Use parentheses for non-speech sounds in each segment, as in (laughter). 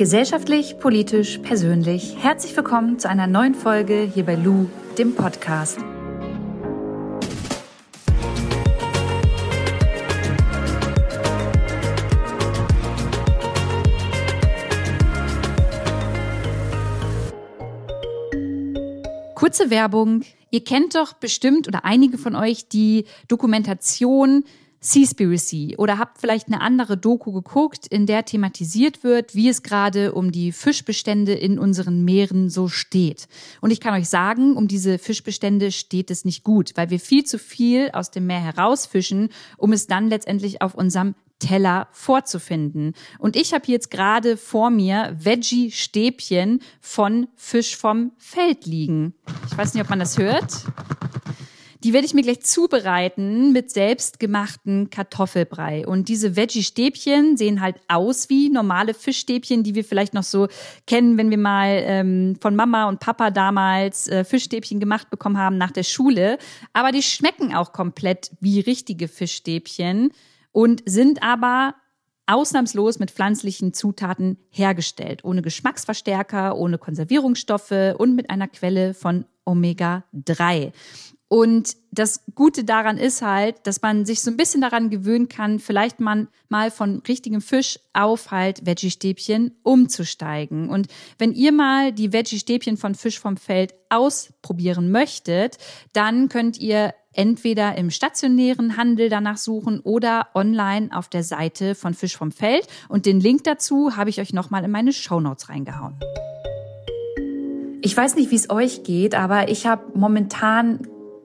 Gesellschaftlich, politisch, persönlich. Herzlich willkommen zu einer neuen Folge hier bei Lou, dem Podcast. Kurze Werbung. Ihr kennt doch bestimmt oder einige von euch die Dokumentation Seaspiracy oder habt vielleicht eine andere Doku geguckt, in der thematisiert wird, wie es gerade um die Fischbestände in unseren Meeren so steht. Und ich kann euch sagen, um diese Fischbestände steht es nicht gut, weil wir viel zu viel aus dem Meer herausfischen, um es dann letztendlich auf unserem Teller vorzufinden. Und ich habe jetzt gerade vor mir Veggie-Stäbchen von Fisch vom Feld liegen. Ich weiß nicht, ob man das hört. Die werde ich mir gleich zubereiten mit selbstgemachten Kartoffelbrei. Und diese Veggie-Stäbchen sehen halt aus wie normale Fischstäbchen, die wir vielleicht noch so kennen, wenn wir mal ähm, von Mama und Papa damals äh, Fischstäbchen gemacht bekommen haben nach der Schule. Aber die schmecken auch komplett wie richtige Fischstäbchen und sind aber ausnahmslos mit pflanzlichen Zutaten hergestellt, ohne Geschmacksverstärker, ohne Konservierungsstoffe und mit einer Quelle von Omega-3. Und das Gute daran ist halt, dass man sich so ein bisschen daran gewöhnen kann, vielleicht man mal von richtigem Fisch auf halt Veggie-Stäbchen umzusteigen. Und wenn ihr mal die Veggie-Stäbchen von Fisch vom Feld ausprobieren möchtet, dann könnt ihr entweder im stationären Handel danach suchen oder online auf der Seite von Fisch vom Feld. Und den Link dazu habe ich euch nochmal in meine Shownotes reingehauen. Ich weiß nicht, wie es euch geht, aber ich habe momentan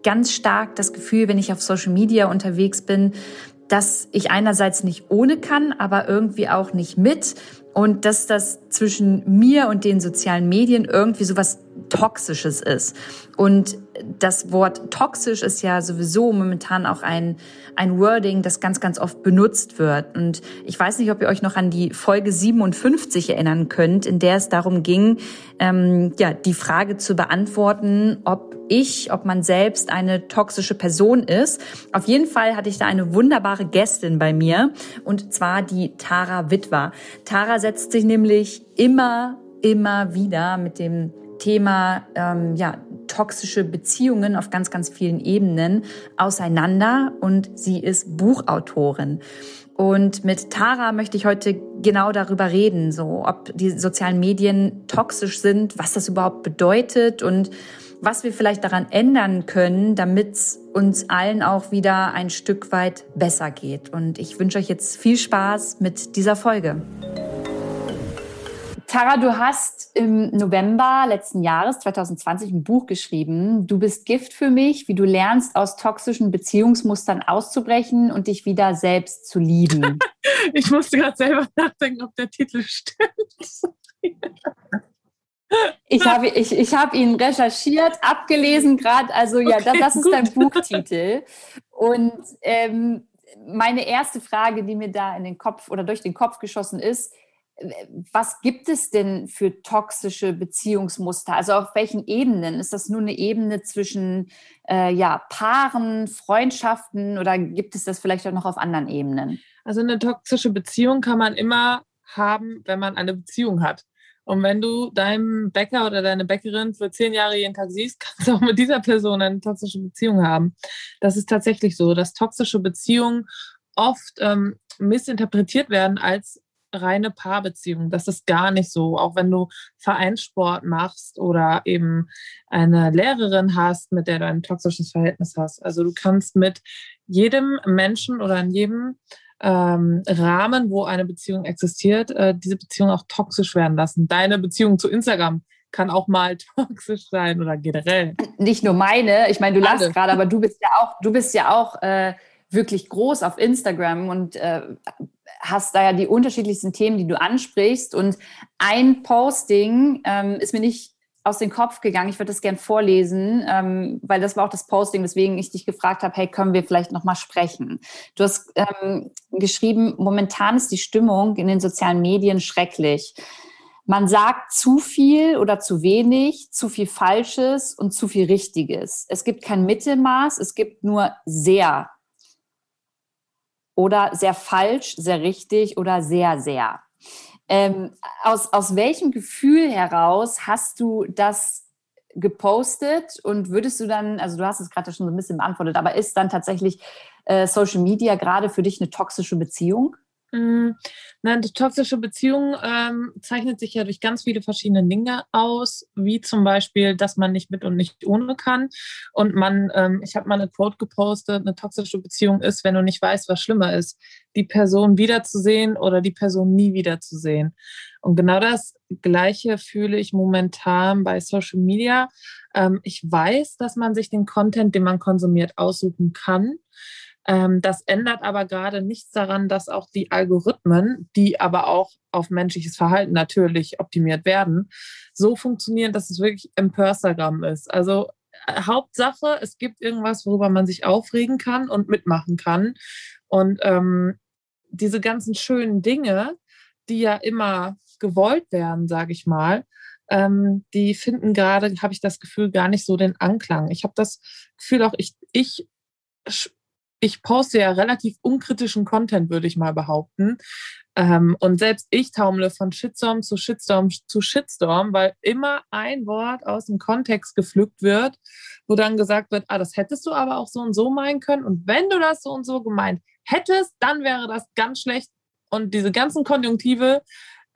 ganz stark das Gefühl, wenn ich auf Social Media unterwegs bin, dass ich einerseits nicht ohne kann, aber irgendwie auch nicht mit. Und dass das zwischen mir und den sozialen Medien irgendwie sowas Toxisches ist. Und das Wort toxisch ist ja sowieso momentan auch ein, ein Wording, das ganz, ganz oft benutzt wird. Und ich weiß nicht, ob ihr euch noch an die Folge 57 erinnern könnt, in der es darum ging, ähm, ja, die Frage zu beantworten, ob ich, ob man selbst eine toxische Person ist. Auf jeden Fall hatte ich da eine wunderbare Gästin bei mir und zwar die Tara Witwer. Tara setzt sich nämlich immer, immer wieder mit dem Thema ähm, ja, toxische Beziehungen auf ganz, ganz vielen Ebenen auseinander und sie ist Buchautorin. Und mit Tara möchte ich heute genau darüber reden, so ob die sozialen Medien toxisch sind, was das überhaupt bedeutet und was wir vielleicht daran ändern können, damit es uns allen auch wieder ein Stück weit besser geht. Und ich wünsche euch jetzt viel Spaß mit dieser Folge. Tara, du hast im November letzten Jahres, 2020, ein Buch geschrieben. Du bist Gift für mich, wie du lernst, aus toxischen Beziehungsmustern auszubrechen und dich wieder selbst zu lieben. (laughs) ich musste gerade selber nachdenken, ob der Titel stimmt. Ich habe ich, ich hab ihn recherchiert, abgelesen gerade. Also ja, okay, das, das ist dein Buchtitel. Und ähm, meine erste Frage, die mir da in den Kopf oder durch den Kopf geschossen ist, was gibt es denn für toxische Beziehungsmuster? Also auf welchen Ebenen? Ist das nur eine Ebene zwischen äh, ja, Paaren, Freundschaften oder gibt es das vielleicht auch noch auf anderen Ebenen? Also eine toxische Beziehung kann man immer haben, wenn man eine Beziehung hat. Und wenn du deinen Bäcker oder deine Bäckerin für zehn Jahre jeden Tag siehst, (laughs) kannst du auch mit dieser Person eine toxische Beziehung haben. Das ist tatsächlich so, dass toxische Beziehungen oft ähm, missinterpretiert werden als reine Paarbeziehung. Das ist gar nicht so. Auch wenn du Vereinssport machst oder eben eine Lehrerin hast, mit der du ein toxisches Verhältnis hast. Also du kannst mit jedem Menschen oder in jedem ähm, Rahmen, wo eine Beziehung existiert, äh, diese Beziehung auch toxisch werden lassen. Deine Beziehung zu Instagram kann auch mal (laughs) toxisch sein oder generell. Nicht nur meine, ich meine, du lachst gerade, aber du bist ja auch, du bist ja auch äh, wirklich groß auf Instagram und äh, hast da ja die unterschiedlichsten Themen, die du ansprichst. Und ein Posting ähm, ist mir nicht aus dem Kopf gegangen. Ich würde das gern vorlesen, ähm, weil das war auch das Posting, weswegen ich dich gefragt habe, hey, können wir vielleicht nochmal sprechen? Du hast ähm, geschrieben, momentan ist die Stimmung in den sozialen Medien schrecklich. Man sagt zu viel oder zu wenig, zu viel Falsches und zu viel Richtiges. Es gibt kein Mittelmaß, es gibt nur sehr oder sehr falsch, sehr richtig oder sehr, sehr. Ähm, aus, aus welchem Gefühl heraus hast du das gepostet und würdest du dann, also du hast es gerade schon so ein bisschen beantwortet, aber ist dann tatsächlich äh, Social Media gerade für dich eine toxische Beziehung? Mm, nein, die toxische Beziehung ähm, zeichnet sich ja durch ganz viele verschiedene Dinge aus, wie zum Beispiel, dass man nicht mit und nicht ohne kann. Und man, ähm, ich habe mal eine Quote gepostet, eine toxische Beziehung ist, wenn du nicht weißt, was schlimmer ist, die Person wiederzusehen oder die Person nie wiederzusehen. Und genau das Gleiche fühle ich momentan bei Social Media. Ähm, ich weiß, dass man sich den Content, den man konsumiert, aussuchen kann. Ähm, das ändert aber gerade nichts daran, dass auch die Algorithmen, die aber auch auf menschliches Verhalten natürlich optimiert werden, so funktionieren, dass es wirklich Impersagram ist. Also äh, Hauptsache, es gibt irgendwas, worüber man sich aufregen kann und mitmachen kann. Und ähm, diese ganzen schönen Dinge, die ja immer gewollt werden, sage ich mal, ähm, die finden gerade, habe ich das Gefühl, gar nicht so den Anklang. Ich habe das Gefühl auch, ich, ich ich poste ja relativ unkritischen Content, würde ich mal behaupten. Ähm, und selbst ich taumle von Shitstorm zu Shitstorm zu Shitstorm, weil immer ein Wort aus dem Kontext gepflückt wird, wo dann gesagt wird, ah, das hättest du aber auch so und so meinen können. Und wenn du das so und so gemeint hättest, dann wäre das ganz schlecht. Und diese ganzen Konjunktive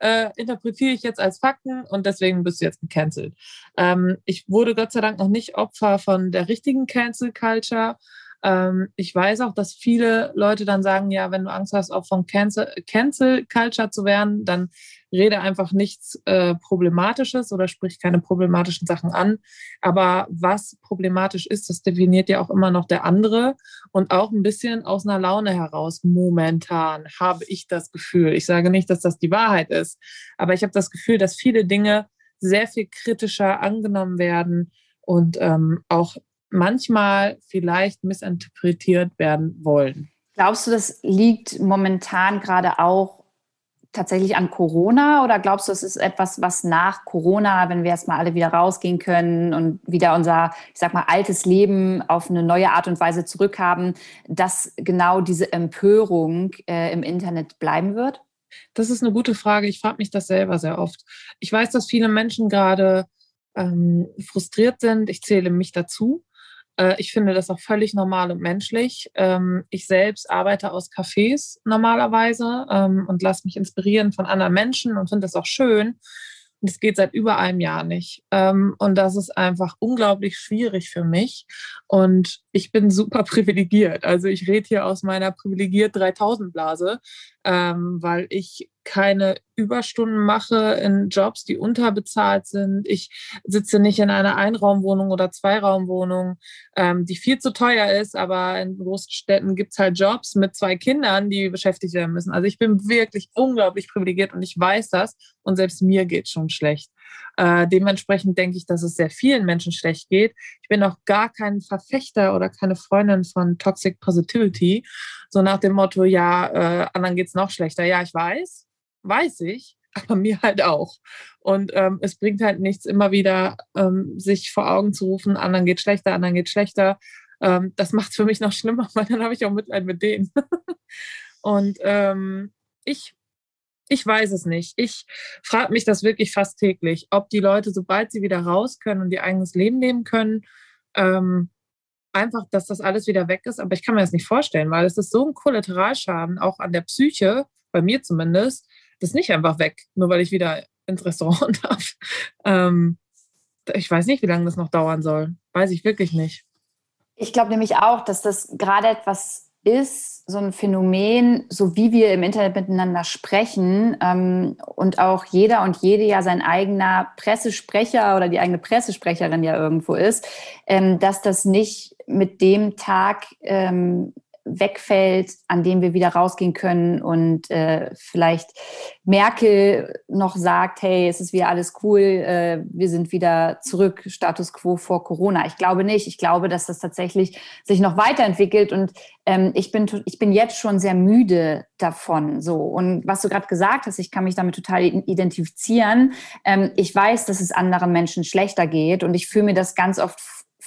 äh, interpretiere ich jetzt als Fakten und deswegen bist du jetzt gecancelt. Ähm, ich wurde Gott sei Dank noch nicht Opfer von der richtigen Cancel Culture. Ähm, ich weiß auch, dass viele Leute dann sagen, ja, wenn du Angst hast, auch von Cancel, Cancel Culture zu werden, dann rede einfach nichts äh, Problematisches oder sprich keine problematischen Sachen an. Aber was problematisch ist, das definiert ja auch immer noch der andere und auch ein bisschen aus einer Laune heraus. Momentan habe ich das Gefühl. Ich sage nicht, dass das die Wahrheit ist, aber ich habe das Gefühl, dass viele Dinge sehr viel kritischer angenommen werden und ähm, auch manchmal vielleicht missinterpretiert werden wollen. Glaubst du, das liegt momentan gerade auch tatsächlich an Corona oder glaubst du, es ist etwas, was nach Corona, wenn wir jetzt mal alle wieder rausgehen können und wieder unser, ich sag mal, altes Leben auf eine neue Art und Weise zurückhaben, dass genau diese Empörung äh, im Internet bleiben wird? Das ist eine gute Frage. Ich frage mich das selber sehr oft. Ich weiß, dass viele Menschen gerade ähm, frustriert sind. Ich zähle mich dazu. Äh, ich finde das auch völlig normal und menschlich. Ähm, ich selbst arbeite aus Cafés normalerweise ähm, und lasse mich inspirieren von anderen Menschen und finde das auch schön. Und es geht seit über einem Jahr nicht. Ähm, und das ist einfach unglaublich schwierig für mich. Und ich bin super (laughs) privilegiert. Also ich rede hier aus meiner privilegiert 3000 Blase, weil ich keine Überstunden mache in Jobs, die unterbezahlt sind. Ich sitze nicht in einer Einraumwohnung oder Zweiraumwohnung, ähm, die viel zu teuer ist, aber in großen Städten gibt es halt Jobs mit zwei Kindern, die beschäftigt werden müssen. Also ich bin wirklich unglaublich privilegiert und ich weiß das und selbst mir geht schon schlecht. Äh, dementsprechend denke ich, dass es sehr vielen Menschen schlecht geht. Ich bin auch gar kein Verfechter oder keine Freundin von Toxic Positivity. So nach dem Motto, ja, äh, anderen geht es noch schlechter. Ja, ich weiß weiß ich, aber mir halt auch. Und ähm, es bringt halt nichts, immer wieder ähm, sich vor Augen zu rufen, anderen geht schlechter, anderen geht schlechter. Ähm, das macht es für mich noch (laughs) schlimmer, weil dann habe ich auch Mitleid mit denen. (laughs) und ähm, ich, ich weiß es nicht. Ich frage mich das wirklich fast täglich, ob die Leute, sobald sie wieder raus können und ihr eigenes Leben leben können, ähm, einfach, dass das alles wieder weg ist. Aber ich kann mir das nicht vorstellen, weil es ist so ein Kollateralschaden, auch an der Psyche, bei mir zumindest, das nicht einfach weg, nur weil ich wieder ins Restaurant (laughs) darf. Ähm, ich weiß nicht, wie lange das noch dauern soll. Weiß ich wirklich nicht. Ich glaube nämlich auch, dass das gerade etwas ist, so ein Phänomen, so wie wir im Internet miteinander sprechen ähm, und auch jeder und jede ja sein eigener Pressesprecher oder die eigene Pressesprecherin ja irgendwo ist, ähm, dass das nicht mit dem Tag ähm, wegfällt, an dem wir wieder rausgehen können und äh, vielleicht Merkel noch sagt, hey, es ist wieder alles cool, äh, wir sind wieder zurück, Status quo vor Corona. Ich glaube nicht. Ich glaube, dass das tatsächlich sich noch weiterentwickelt und ähm, ich, bin, ich bin jetzt schon sehr müde davon. So. Und was du gerade gesagt hast, ich kann mich damit total identifizieren. Ähm, ich weiß, dass es anderen Menschen schlechter geht und ich fühle mir das ganz oft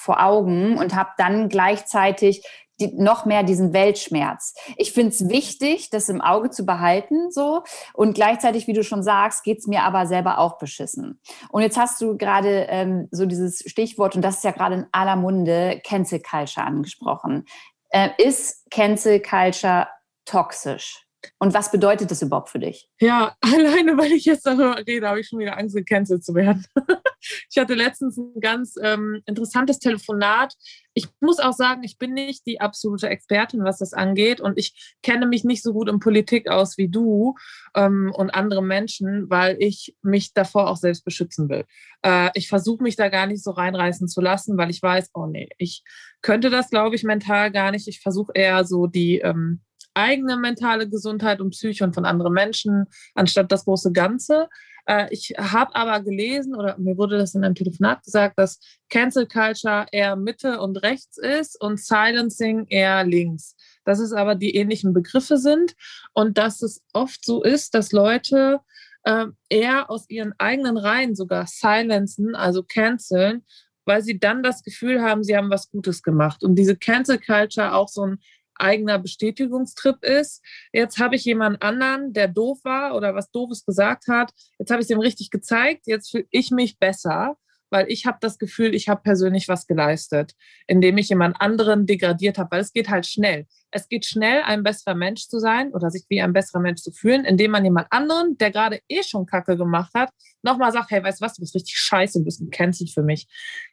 vor Augen und habe dann gleichzeitig die, noch mehr diesen Weltschmerz. Ich finde es wichtig, das im Auge zu behalten, so. Und gleichzeitig, wie du schon sagst, geht es mir aber selber auch beschissen. Und jetzt hast du gerade ähm, so dieses Stichwort, und das ist ja gerade in aller Munde, Cancel Culture angesprochen. Äh, ist Cancel Culture toxisch? Und was bedeutet das überhaupt für dich? Ja, (laughs) alleine weil ich jetzt darüber rede, habe ich schon wieder Angst, gecancelt zu werden. (laughs) ich hatte letztens ein ganz ähm, interessantes Telefonat. Ich muss auch sagen, ich bin nicht die absolute Expertin, was das angeht. Und ich kenne mich nicht so gut in Politik aus wie du ähm, und andere Menschen, weil ich mich davor auch selbst beschützen will. Äh, ich versuche mich da gar nicht so reinreißen zu lassen, weil ich weiß, oh nee, ich könnte das, glaube ich, mental gar nicht. Ich versuche eher so die. Ähm, eigene mentale Gesundheit und Psyche und von anderen Menschen, anstatt das große Ganze. Äh, ich habe aber gelesen oder mir wurde das in einem Telefonat gesagt, dass Cancel Culture eher Mitte und rechts ist und Silencing eher links. Dass es aber die ähnlichen Begriffe sind und dass es oft so ist, dass Leute äh, eher aus ihren eigenen Reihen sogar silencen, also canceln, weil sie dann das Gefühl haben, sie haben was Gutes gemacht. Und diese Cancel Culture auch so ein eigener Bestätigungstrip ist. Jetzt habe ich jemand anderen, der doof war oder was Doofes gesagt hat. Jetzt habe ich es ihm richtig gezeigt. Jetzt fühle ich mich besser, weil ich habe das Gefühl, ich habe persönlich was geleistet, indem ich jemand anderen degradiert habe, weil es geht halt schnell. Es geht schnell, ein besserer Mensch zu sein oder sich wie ein besserer Mensch zu fühlen, indem man jemand anderen, der gerade eh schon Kacke gemacht hat, nochmal sagt, hey, weißt du was, du bist richtig scheiße, du bist gecancelt für mich.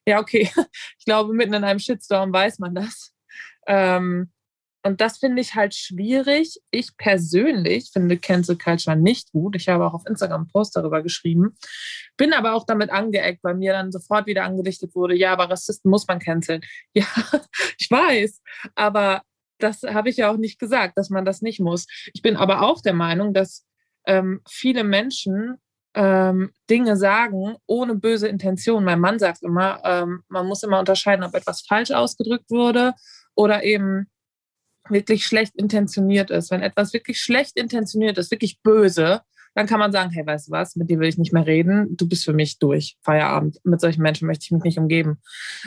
Ja, okay. (laughs) Ich glaube, mitten in einem Shitstorm weiß man das. Ähm, und das finde ich halt schwierig. Ich persönlich finde Cancel Culture nicht gut. Ich habe auch auf Instagram einen Post darüber geschrieben. Bin aber auch damit angeeckt, weil mir dann sofort wieder angedichtet wurde, ja, aber Rassisten muss man canceln. (laughs) Ja, ich weiß. Aber das habe ich ja auch nicht gesagt, dass man das nicht muss. Ich bin aber auch der Meinung, dass ähm, viele Menschen ähm, Dinge sagen ohne böse Intention. Mein Mann sagt immer, ähm, man muss immer unterscheiden, ob etwas falsch ausgedrückt wurde oder eben wirklich schlecht intentioniert ist, wenn etwas wirklich schlecht intentioniert ist, wirklich böse, dann kann man sagen, hey, weißt du was, mit dir will ich nicht mehr reden, du bist für mich durch, Feierabend. Mit solchen Menschen möchte ich mich nicht umgeben.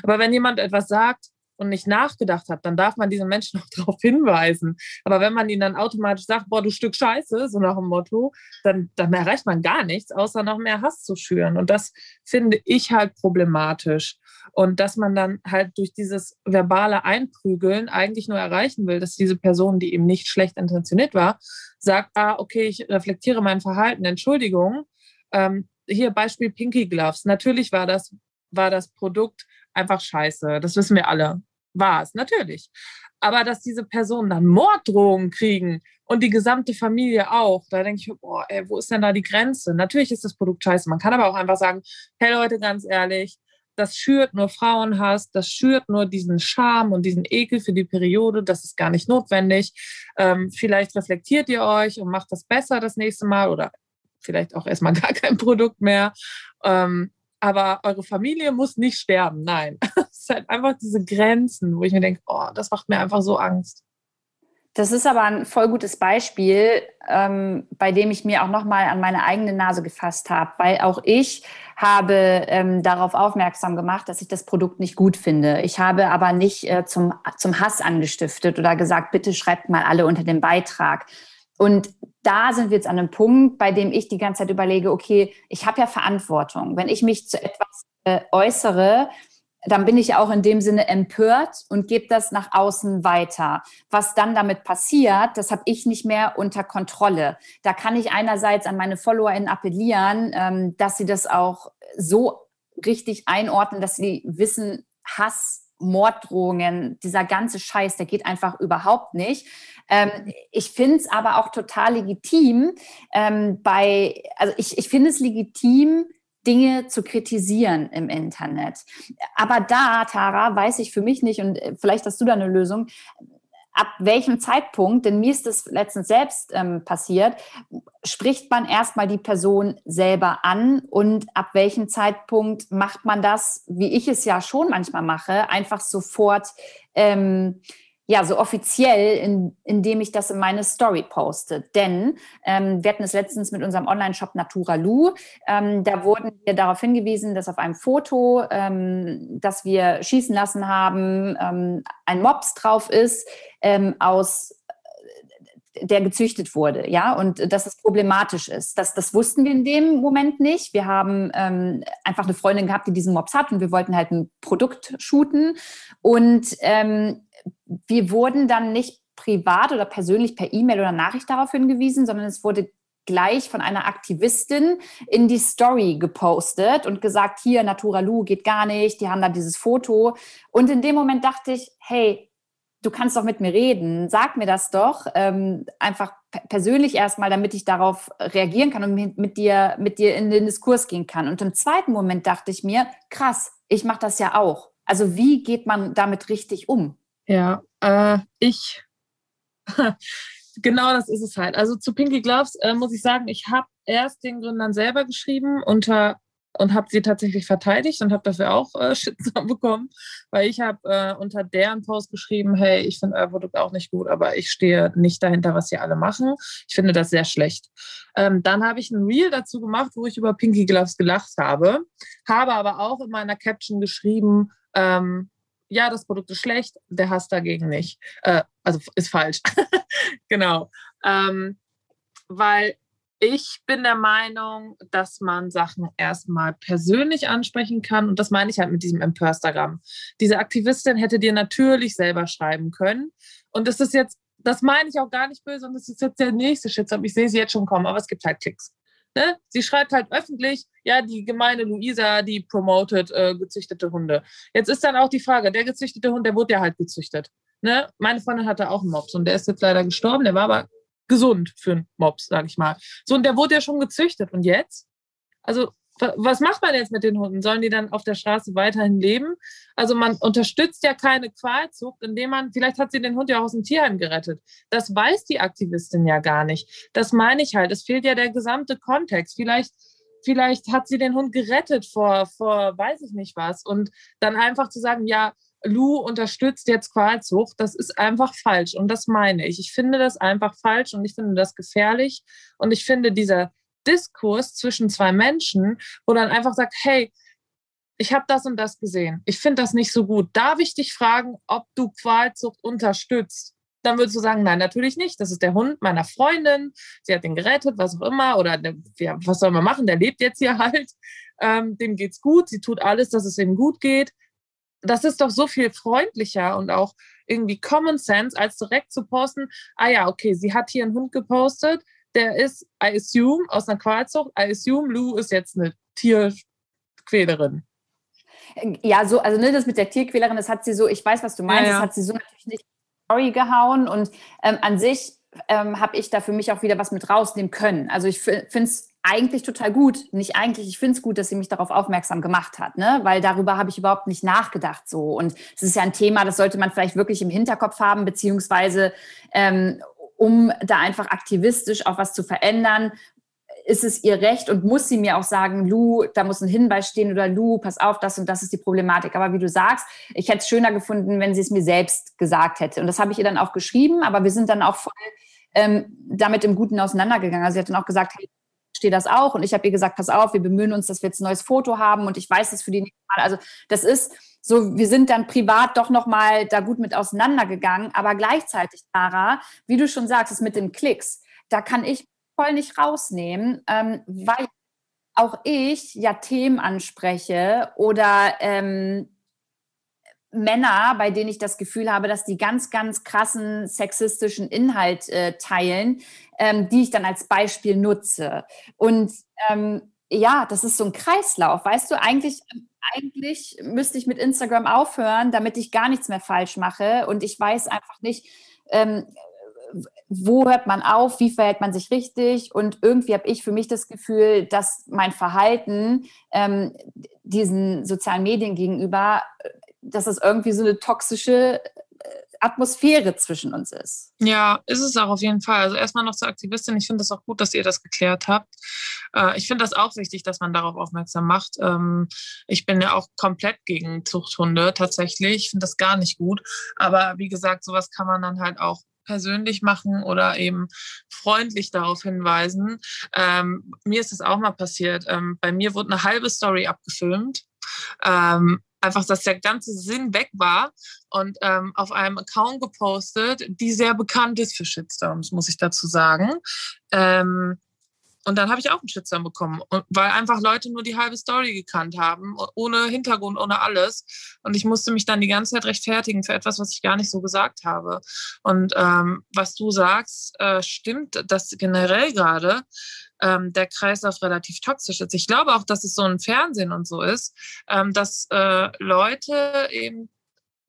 Aber wenn jemand etwas sagt und nicht nachgedacht hat, dann darf man diesen Menschen (laughs) auch darauf hinweisen. Aber wenn man ihnen dann automatisch sagt, boah, du Stück Scheiße, so nach dem Motto, dann, dann erreicht man gar nichts, außer noch mehr Hass zu schüren. Und das finde ich halt problematisch. Und dass man dann halt durch dieses verbale Einprügeln eigentlich nur erreichen will, dass diese Person, die eben nicht schlecht intentioniert war, sagt, ah, okay, ich reflektiere mein Verhalten, Entschuldigung. Ähm, hier Beispiel Pinky Gloves. Natürlich war das, war das Produkt einfach scheiße. Das wissen wir alle. War es, natürlich. Aber dass diese Personen dann Morddrohungen kriegen und die gesamte Familie auch, da denke ich, boah, ey, wo ist denn da die Grenze? Natürlich ist das Produkt scheiße. Man kann aber auch einfach sagen, hey Leute, ganz ehrlich, das schürt nur Frauenhass, das schürt nur diesen Charme und diesen Ekel für die Periode, das ist gar nicht notwendig. Ähm, vielleicht reflektiert ihr euch und macht das besser das nächste Mal oder vielleicht auch erstmal (laughs) gar kein Produkt mehr. Ähm, aber eure Familie muss nicht sterben, nein. (laughs) Es ist halt einfach diese Grenzen, wo ich mir denke, oh, das macht mir einfach so Angst. Das ist aber ein voll gutes Beispiel, ähm, bei dem ich mir auch nochmal an meine eigene Nase gefasst habe, weil auch ich habe ähm, darauf aufmerksam gemacht, dass ich das Produkt nicht gut finde. Ich habe aber nicht äh, zum, zum Hass angestiftet oder gesagt, bitte schreibt mal alle unter den Beitrag. Und da sind wir jetzt an einem Punkt, bei dem ich die ganze Zeit überlege, okay, ich habe ja Verantwortung. Wenn ich mich zu etwas äh, äußere, dann bin ich auch in dem Sinne empört und gebe das nach außen weiter. Was dann damit passiert, das habe ich nicht mehr unter Kontrolle. Da kann ich einerseits an meine FollowerInnen appellieren, ähm, dass sie das auch so richtig einordnen, dass sie wissen, Hass, Morddrohungen, dieser ganze Scheiß, der geht einfach überhaupt nicht. Ähm, ich finde es aber auch total legitim, ähm, bei, also ich, ich finde es legitim, Dinge zu kritisieren im Internet. Aber da, Tara, weiß ich für mich nicht, und äh, vielleicht hast du da eine Lösung, ab welchem Zeitpunkt, denn mir ist das letztens selbst ähm, passiert, spricht man erstmal die Person selber an und ab welchem Zeitpunkt macht man das, wie ich es ja schon manchmal mache, einfach sofort ähm, ja, so offiziell, in, indem ich das in meine Story poste. Denn ähm, wir hatten es letztens mit unserem Online-Shop Naturalu. Ähm, da wurden wir darauf hingewiesen, dass auf einem Foto, ähm, das wir schießen lassen haben, ähm, ein Mops drauf ist ähm, aus der gezüchtet wurde, ja, und dass es problematisch ist. Das, das wussten wir in dem Moment nicht. Wir haben ähm, einfach eine Freundin gehabt, die diesen Mops hat und wir wollten halt ein Produkt shooten. Und ähm, wir wurden dann nicht privat oder persönlich per E-Mail oder Nachricht darauf hingewiesen, sondern es wurde gleich von einer Aktivistin in die Story gepostet und gesagt, hier, Naturalu geht gar nicht, die haben da dieses Foto. Und in dem Moment dachte ich, hey, du kannst doch mit mir reden, sag mir das doch, ähm, einfach persönlich erstmal, damit ich darauf reagieren kann und mit dir, mit dir in den Diskurs gehen kann. Und im zweiten Moment dachte ich mir, krass, ich mache das ja auch. Also wie geht man damit richtig um? Ja, äh, ich, (laughs) genau das ist es halt. Also zu Pinky Gloves äh, muss ich sagen, ich habe erst den Gründern selber geschrieben unter und habe sie tatsächlich verteidigt und habe dafür auch äh, (laughs) Shitstorm bekommen, weil ich habe äh, unter deren Post geschrieben, hey, ich finde euer Produkt auch nicht gut, aber ich stehe nicht dahinter, was sie alle machen. Ich finde das sehr schlecht. Ähm, dann habe ich ein Reel dazu gemacht, wo ich über Pinky Gloves gelacht habe, habe aber auch in meiner Caption geschrieben, ähm, ja, das Produkt ist schlecht, der Hass dagegen nicht. Äh, also ist falsch. (laughs) genau. Ähm, weil ich bin der Meinung, dass man Sachen erstmal persönlich ansprechen kann. Und das meine ich halt mit diesem Imperstagram. Diese Aktivistin hätte dir natürlich selber schreiben können. Und das ist jetzt, das meine ich auch gar nicht böse. Und das ist jetzt der nächste Shitstorm. Ich sehe sie jetzt schon kommen, aber es gibt halt Klicks. Ne? Sie schreibt halt öffentlich, ja, die gemeine Luisa, die promotet äh, gezüchtete Hunde. Jetzt ist dann auch die Frage, der gezüchtete Hund, der wurde ja halt gezüchtet. Ne? Meine Freundin hatte auch einen Mops und der ist jetzt leider gestorben. Der war aber gesund für einen Mops, sage ich mal. So, und der wurde ja schon gezüchtet. Und jetzt? Also, was macht man jetzt mit den Hunden? Sollen die dann auf der Straße weiterhin leben? Also man unterstützt ja keine Qualzucht, indem man, vielleicht hat sie den Hund ja auch aus dem Tierheim gerettet. Das weiß die Aktivistin ja gar nicht. Das meine ich halt. Es fehlt ja der gesamte Kontext. Vielleicht, vielleicht hat sie den Hund gerettet vor, vor weiß ich nicht was. Und dann einfach zu sagen, ja, Lou unterstützt jetzt Qualzucht, das ist einfach falsch. Und das meine ich. Ich finde das einfach falsch und ich finde das gefährlich. Und ich finde dieser Diskurs zwischen zwei Menschen, wo dann einfach sagt, hey, ich habe das und das gesehen. Ich finde das nicht so gut. Darf ich dich fragen, ob du Qualzucht unterstützt? Dann würdest du sagen, nein, natürlich nicht. Das ist der Hund meiner Freundin. Sie hat ihn gerettet, was auch immer. Oder ja, was soll man machen? Der lebt jetzt hier halt. Ähm, dem geht's gut. Sie tut alles, dass es ihm gut geht das ist doch so viel freundlicher und auch irgendwie Common Sense, als direkt zu posten, ah ja, okay, sie hat hier einen Hund gepostet, der ist, I assume, aus einer Qualzucht, I assume, Lou ist jetzt eine Tierquälerin. Ja, so, also ne, das mit der Tierquälerin, das hat sie so, ich weiß, was du meinst, ja, ja. das hat sie so natürlich nicht Story gehauen und ähm, an sich ähm, habe ich da für mich auch wieder was mit rausnehmen können. Also ich finde es eigentlich total gut, nicht eigentlich, ich finde es gut, dass sie mich darauf aufmerksam gemacht hat, ne? weil darüber habe ich überhaupt nicht nachgedacht so. Und es ist ja ein Thema, das sollte man vielleicht wirklich im Hinterkopf haben, beziehungsweise ähm, um da einfach aktivistisch auch was zu verändern, ist es ihr Recht und muss sie mir auch sagen, Lu, da muss ein Hinweis stehen oder Lu, pass auf, das und das ist die Problematik. Aber wie du sagst, ich hätte es schöner gefunden, wenn sie es mir selbst gesagt hätte. Und das habe ich ihr dann auch geschrieben, aber wir sind dann auch voll ähm, damit im Guten auseinandergegangen. Also sie hat dann auch gesagt, hey, stehe das auch. Und ich habe ihr gesagt, pass auf, wir bemühen uns, dass wir jetzt ein neues Foto haben und ich weiß das für die nächste Mal. Also das ist so, wir sind dann privat doch nochmal da gut mit auseinandergegangen. Aber gleichzeitig, Sarah, wie du schon sagst, ist mit den Klicks, da kann ich voll nicht rausnehmen, ähm, weil auch ich ja Themen anspreche oder ähm, Männer, bei denen ich das Gefühl habe, dass die ganz, ganz krassen sexistischen Inhalt äh, teilen, ähm, die ich dann als Beispiel nutze. Und ähm, ja, das ist so ein Kreislauf. Weißt du, eigentlich, eigentlich müsste ich mit Instagram aufhören, damit ich gar nichts mehr falsch mache. Und ich weiß einfach nicht, ähm, wo hört man auf, wie verhält man sich richtig. Und irgendwie habe ich für mich das Gefühl, dass mein Verhalten ähm, diesen sozialen Medien gegenüber dass das irgendwie so eine toxische äh, Atmosphäre zwischen uns ist. Ja, ist es auch auf jeden Fall. Also erstmal noch zur Aktivistin. Ich finde das auch gut, dass ihr das geklärt habt. Äh, ich finde das auch wichtig, dass man darauf aufmerksam macht. Ähm, ich bin ja auch komplett gegen Zuchthunde tatsächlich. Ich finde das gar nicht gut. Aber wie gesagt, sowas kann man dann halt auch persönlich machen oder eben freundlich darauf hinweisen. Ähm, mir ist das auch mal passiert. Ähm, bei mir wurde eine halbe Story abgefilmt. Ähm, einfach, dass der ganze Sinn weg war und ähm, auf einem Account gepostet, die sehr bekannt ist für Shitstorms, muss ich dazu sagen. Ähm, und dann habe ich auch einen Shitstorm bekommen, weil einfach Leute nur die halbe Story gekannt haben, ohne Hintergrund, ohne alles. Und ich musste mich dann die ganze Zeit rechtfertigen für etwas, was ich gar nicht so gesagt habe. Und ähm, was du sagst, äh, stimmt, dass generell gerade ähm, der Kreislauf relativ toxisch ist. Ich glaube auch, dass es so im Fernsehen und so ist, ähm, dass äh, Leute eben,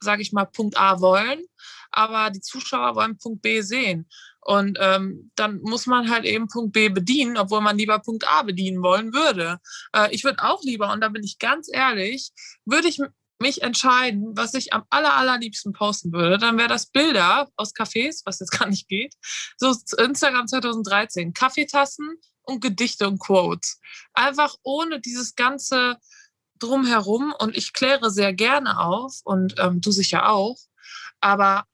sage ich mal, Punkt A wollen, aber die Zuschauer wollen Punkt B sehen. Und ähm, dann muss man halt eben Punkt B bedienen, obwohl man lieber Punkt A bedienen wollen würde. Äh, ich würde auch lieber, und da bin ich ganz ehrlich, würde ich mich entscheiden, was ich am aller, allerliebsten posten würde, dann wäre das Bilder aus Cafés, was jetzt (laughs) gar nicht geht. So Instagram 2013, Kaffeetassen und Gedichte und Quotes. Einfach ohne dieses ganze drumherum. Und ich kläre sehr gerne auf und ähm, du sicher auch. Aber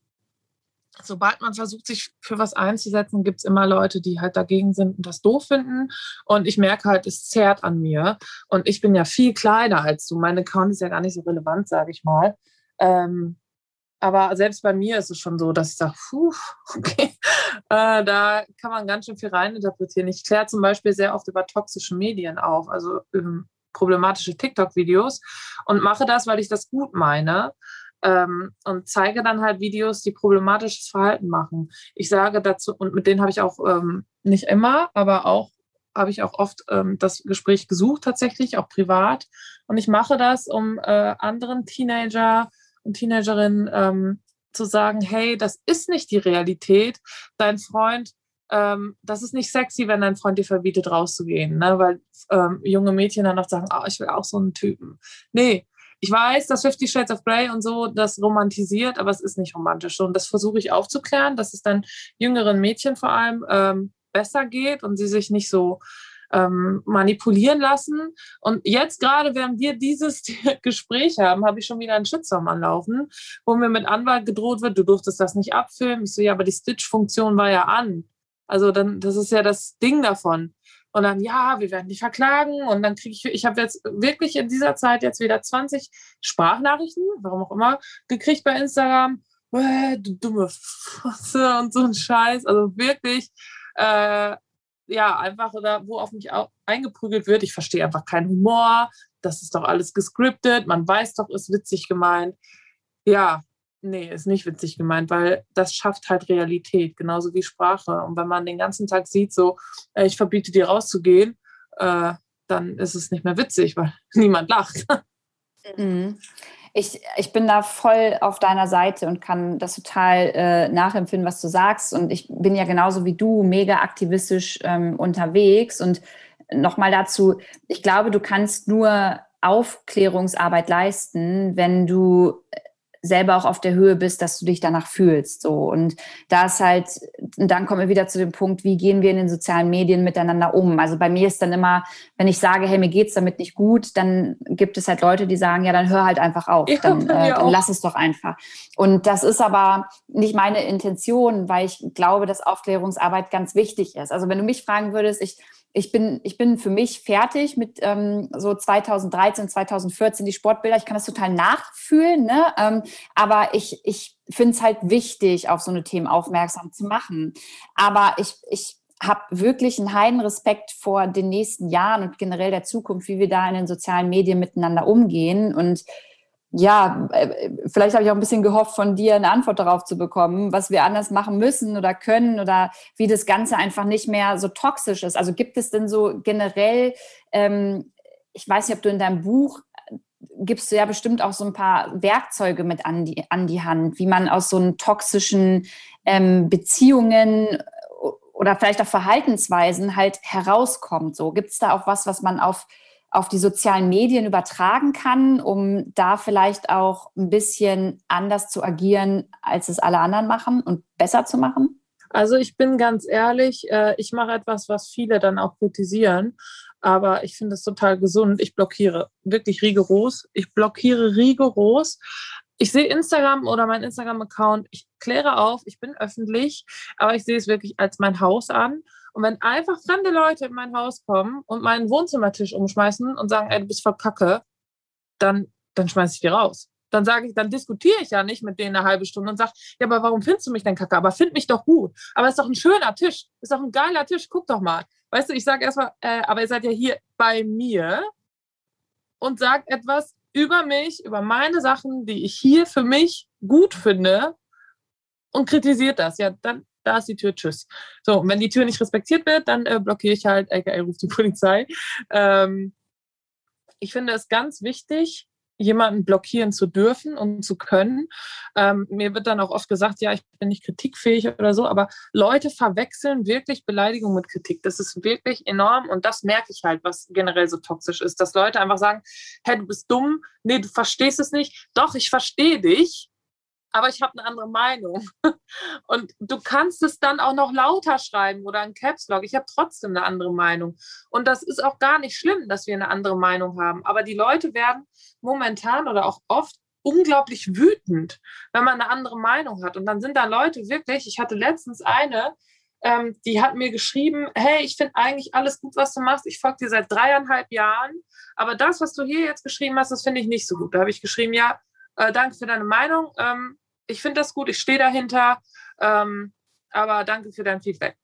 sobald man versucht, sich für was einzusetzen, gibt es immer Leute, die halt dagegen sind und das doof finden. Und ich merke halt, es zerrt an mir. Und ich bin ja viel kleiner als du. Mein Account ist ja gar nicht so relevant, sage ich mal. Ähm, aber selbst bei mir ist es schon so, dass ich sage, puh, (laughs) okay, äh, da kann man ganz schön viel reininterpretieren. Ich kläre zum Beispiel sehr oft über toxische Medien auf, also ähm, problematische TikTok-Videos und mache das, weil ich das gut meine ähm, und zeige dann halt Videos, die problematisches Verhalten machen. Ich sage dazu, und mit denen habe ich auch ähm, nicht immer, aber auch habe ich auch oft ähm, das Gespräch gesucht, tatsächlich, auch privat. Und ich mache das, um äh, anderen Teenager und Teenagerinnen ähm, zu sagen, hey, das ist nicht die Realität. Dein Freund, ähm, das ist nicht sexy, wenn dein Freund dir verbietet, rauszugehen, ne? weil ähm, junge Mädchen dann noch sagen, oh, ich will auch so einen Typen. Nee, ich weiß, dass Fifty Shades of Grey und so das romantisiert, aber es ist nicht romantisch. Und das versuche ich aufzuklären, dass es dann jüngeren Mädchen vor allem ähm, besser geht und sie sich nicht so ähm, manipulieren lassen. Und jetzt gerade, während wir dieses (laughs) Gespräch haben, habe ich schon wieder einen Shitstorm anlaufen, wo mir mit Anwalt gedroht wird, du durftest das nicht abfilmen. Ich so, ja, aber die Stitch-Funktion war ja an. Also dann, das ist ja das Ding davon. Und dann, ja, wir werden dich verklagen. Und dann kriege ich, ich habe jetzt wirklich in dieser Zeit jetzt wieder 20 Sprachnachrichten, warum auch immer, gekriegt bei Instagram. Äh, du dumme Fosse und so ein Scheiß. Also wirklich, äh, ja, einfach, oder wo auf mich auch eingeprügelt wird. Ich verstehe einfach keinen Humor. Das ist doch alles gescriptet. Man weiß doch, ist witzig gemeint. Ja, Nee, ist nicht witzig gemeint, weil das schafft halt Realität, genauso wie Sprache. Und wenn man den ganzen Tag sieht, so, ich verbiete dir rauszugehen, äh, dann ist es nicht mehr witzig, weil (laughs) niemand lacht. Mhm. Ich, ich bin da voll auf deiner Seite und kann das total äh, nachempfinden, was du sagst. Und ich bin ja genauso wie du mega aktivistisch ähm, unterwegs. Und nochmal dazu, ich glaube, du kannst nur Aufklärungsarbeit leisten, wenn du selber auch auf der Höhe bist, dass du dich danach fühlst. So. Und da ist halt, und dann kommen wir wieder zu dem Punkt, wie gehen wir in den sozialen Medien miteinander um? Also bei mir ist dann immer, wenn ich sage, hey, mir geht's damit nicht gut, dann gibt es halt Leute, die sagen, ja, dann hör halt einfach auf. Ja, dann, äh, dann lass es doch einfach. Und das ist aber nicht meine Intention, weil ich glaube, dass Aufklärungsarbeit ganz wichtig ist. Also wenn du mich fragen würdest, ich ich bin, ich bin für mich fertig mit ähm, so 2013, 2014 die Sportbilder. Ich kann das total nachfühlen, ne? Ähm, aber ich, ich finde es halt wichtig, auf so eine Themen aufmerksam zu machen. Aber ich, ich habe wirklich einen heiden Respekt vor den nächsten Jahren und generell der Zukunft, wie wir da in den sozialen Medien miteinander umgehen. Und ja, äh, vielleicht habe ich auch ein bisschen gehofft, von dir eine Antwort darauf zu bekommen, was wir anders machen müssen oder können oder wie das Ganze einfach nicht mehr so toxisch ist. Also gibt es denn so generell, ähm, ich weiß nicht, ob du in deinem Buch äh, gibst du ja bestimmt auch so ein paar Werkzeuge mit an die, an die Hand, wie man aus so einen toxischen ähm, Beziehungen äh, oder vielleicht auch Verhaltensweisen halt herauskommt. So gibt es da auch was, was man auf auf die sozialen Medien übertragen kann, um da vielleicht auch ein bisschen anders zu agieren, als es alle anderen machen und besser zu machen? Also ich bin ganz ehrlich, äh, ich mache etwas, was viele dann auch kritisieren, aber ich finde es total gesund. Ich blockiere wirklich rigoros. Ich blockiere rigoros. Ich sehe Instagram oder mein Instagram-Account, ich kläre auf, ich bin öffentlich, aber ich sehe es wirklich als mein Haus an und wenn einfach fremde Leute in mein Haus kommen und meinen Wohnzimmertisch umschmeißen und sagen, ey, du bist voll Kacke, dann, dann schmeiße ich die raus. Dann sage ich, dann diskutiere ich ja nicht mit denen eine halbe Stunde und sage, ja, aber warum findest du mich denn kacke? Aber find mich doch gut. Aber es ist doch ein schöner Tisch. Ist doch ein geiler Tisch. Guck doch mal. Weißt du, ich sage erstmal, äh, aber ihr seid ja hier bei mir und sagt etwas über mich, über meine Sachen, die ich hier für mich gut finde und kritisiert das. Ja, dann da ist die Tür, tschüss. So, und wenn die Tür nicht respektiert wird, dann äh, blockiere ich halt, aka ruft die (laughs) Polizei. Ähm, ich finde es ganz wichtig, jemanden blockieren zu dürfen und zu können. Ähm, mir wird dann auch oft gesagt, ja, ich bin nicht kritikfähig oder so, aber Leute verwechseln wirklich Beleidigung mit Kritik. Das ist wirklich enorm und das merke ich halt, was generell so toxisch ist, dass Leute einfach sagen, hey, du bist dumm, nee, du verstehst es nicht. Doch, ich verstehe dich, aber ich habe eine andere Meinung. (laughs) Und du kannst es dann auch noch lauter schreiben oder ein Caps Lock. Ich habe trotzdem eine andere Meinung. Und das ist auch gar nicht schlimm, dass wir eine andere Meinung haben. Aber die Leute werden momentan oder auch oft unglaublich wütend, wenn man eine andere Meinung hat. Und dann sind da Leute wirklich, ich hatte letztens eine, ähm, die hat mir geschrieben, hey, ich finde eigentlich alles gut, was du machst. Ich folge dir seit dreieinhalb Jahren. Aber das, was du hier jetzt geschrieben hast, das finde ich nicht so gut. Da habe ich geschrieben, ja, äh, danke für deine Meinung. Ähm, ich finde das gut, ich stehe dahinter, ähm, aber danke für dein Feedback.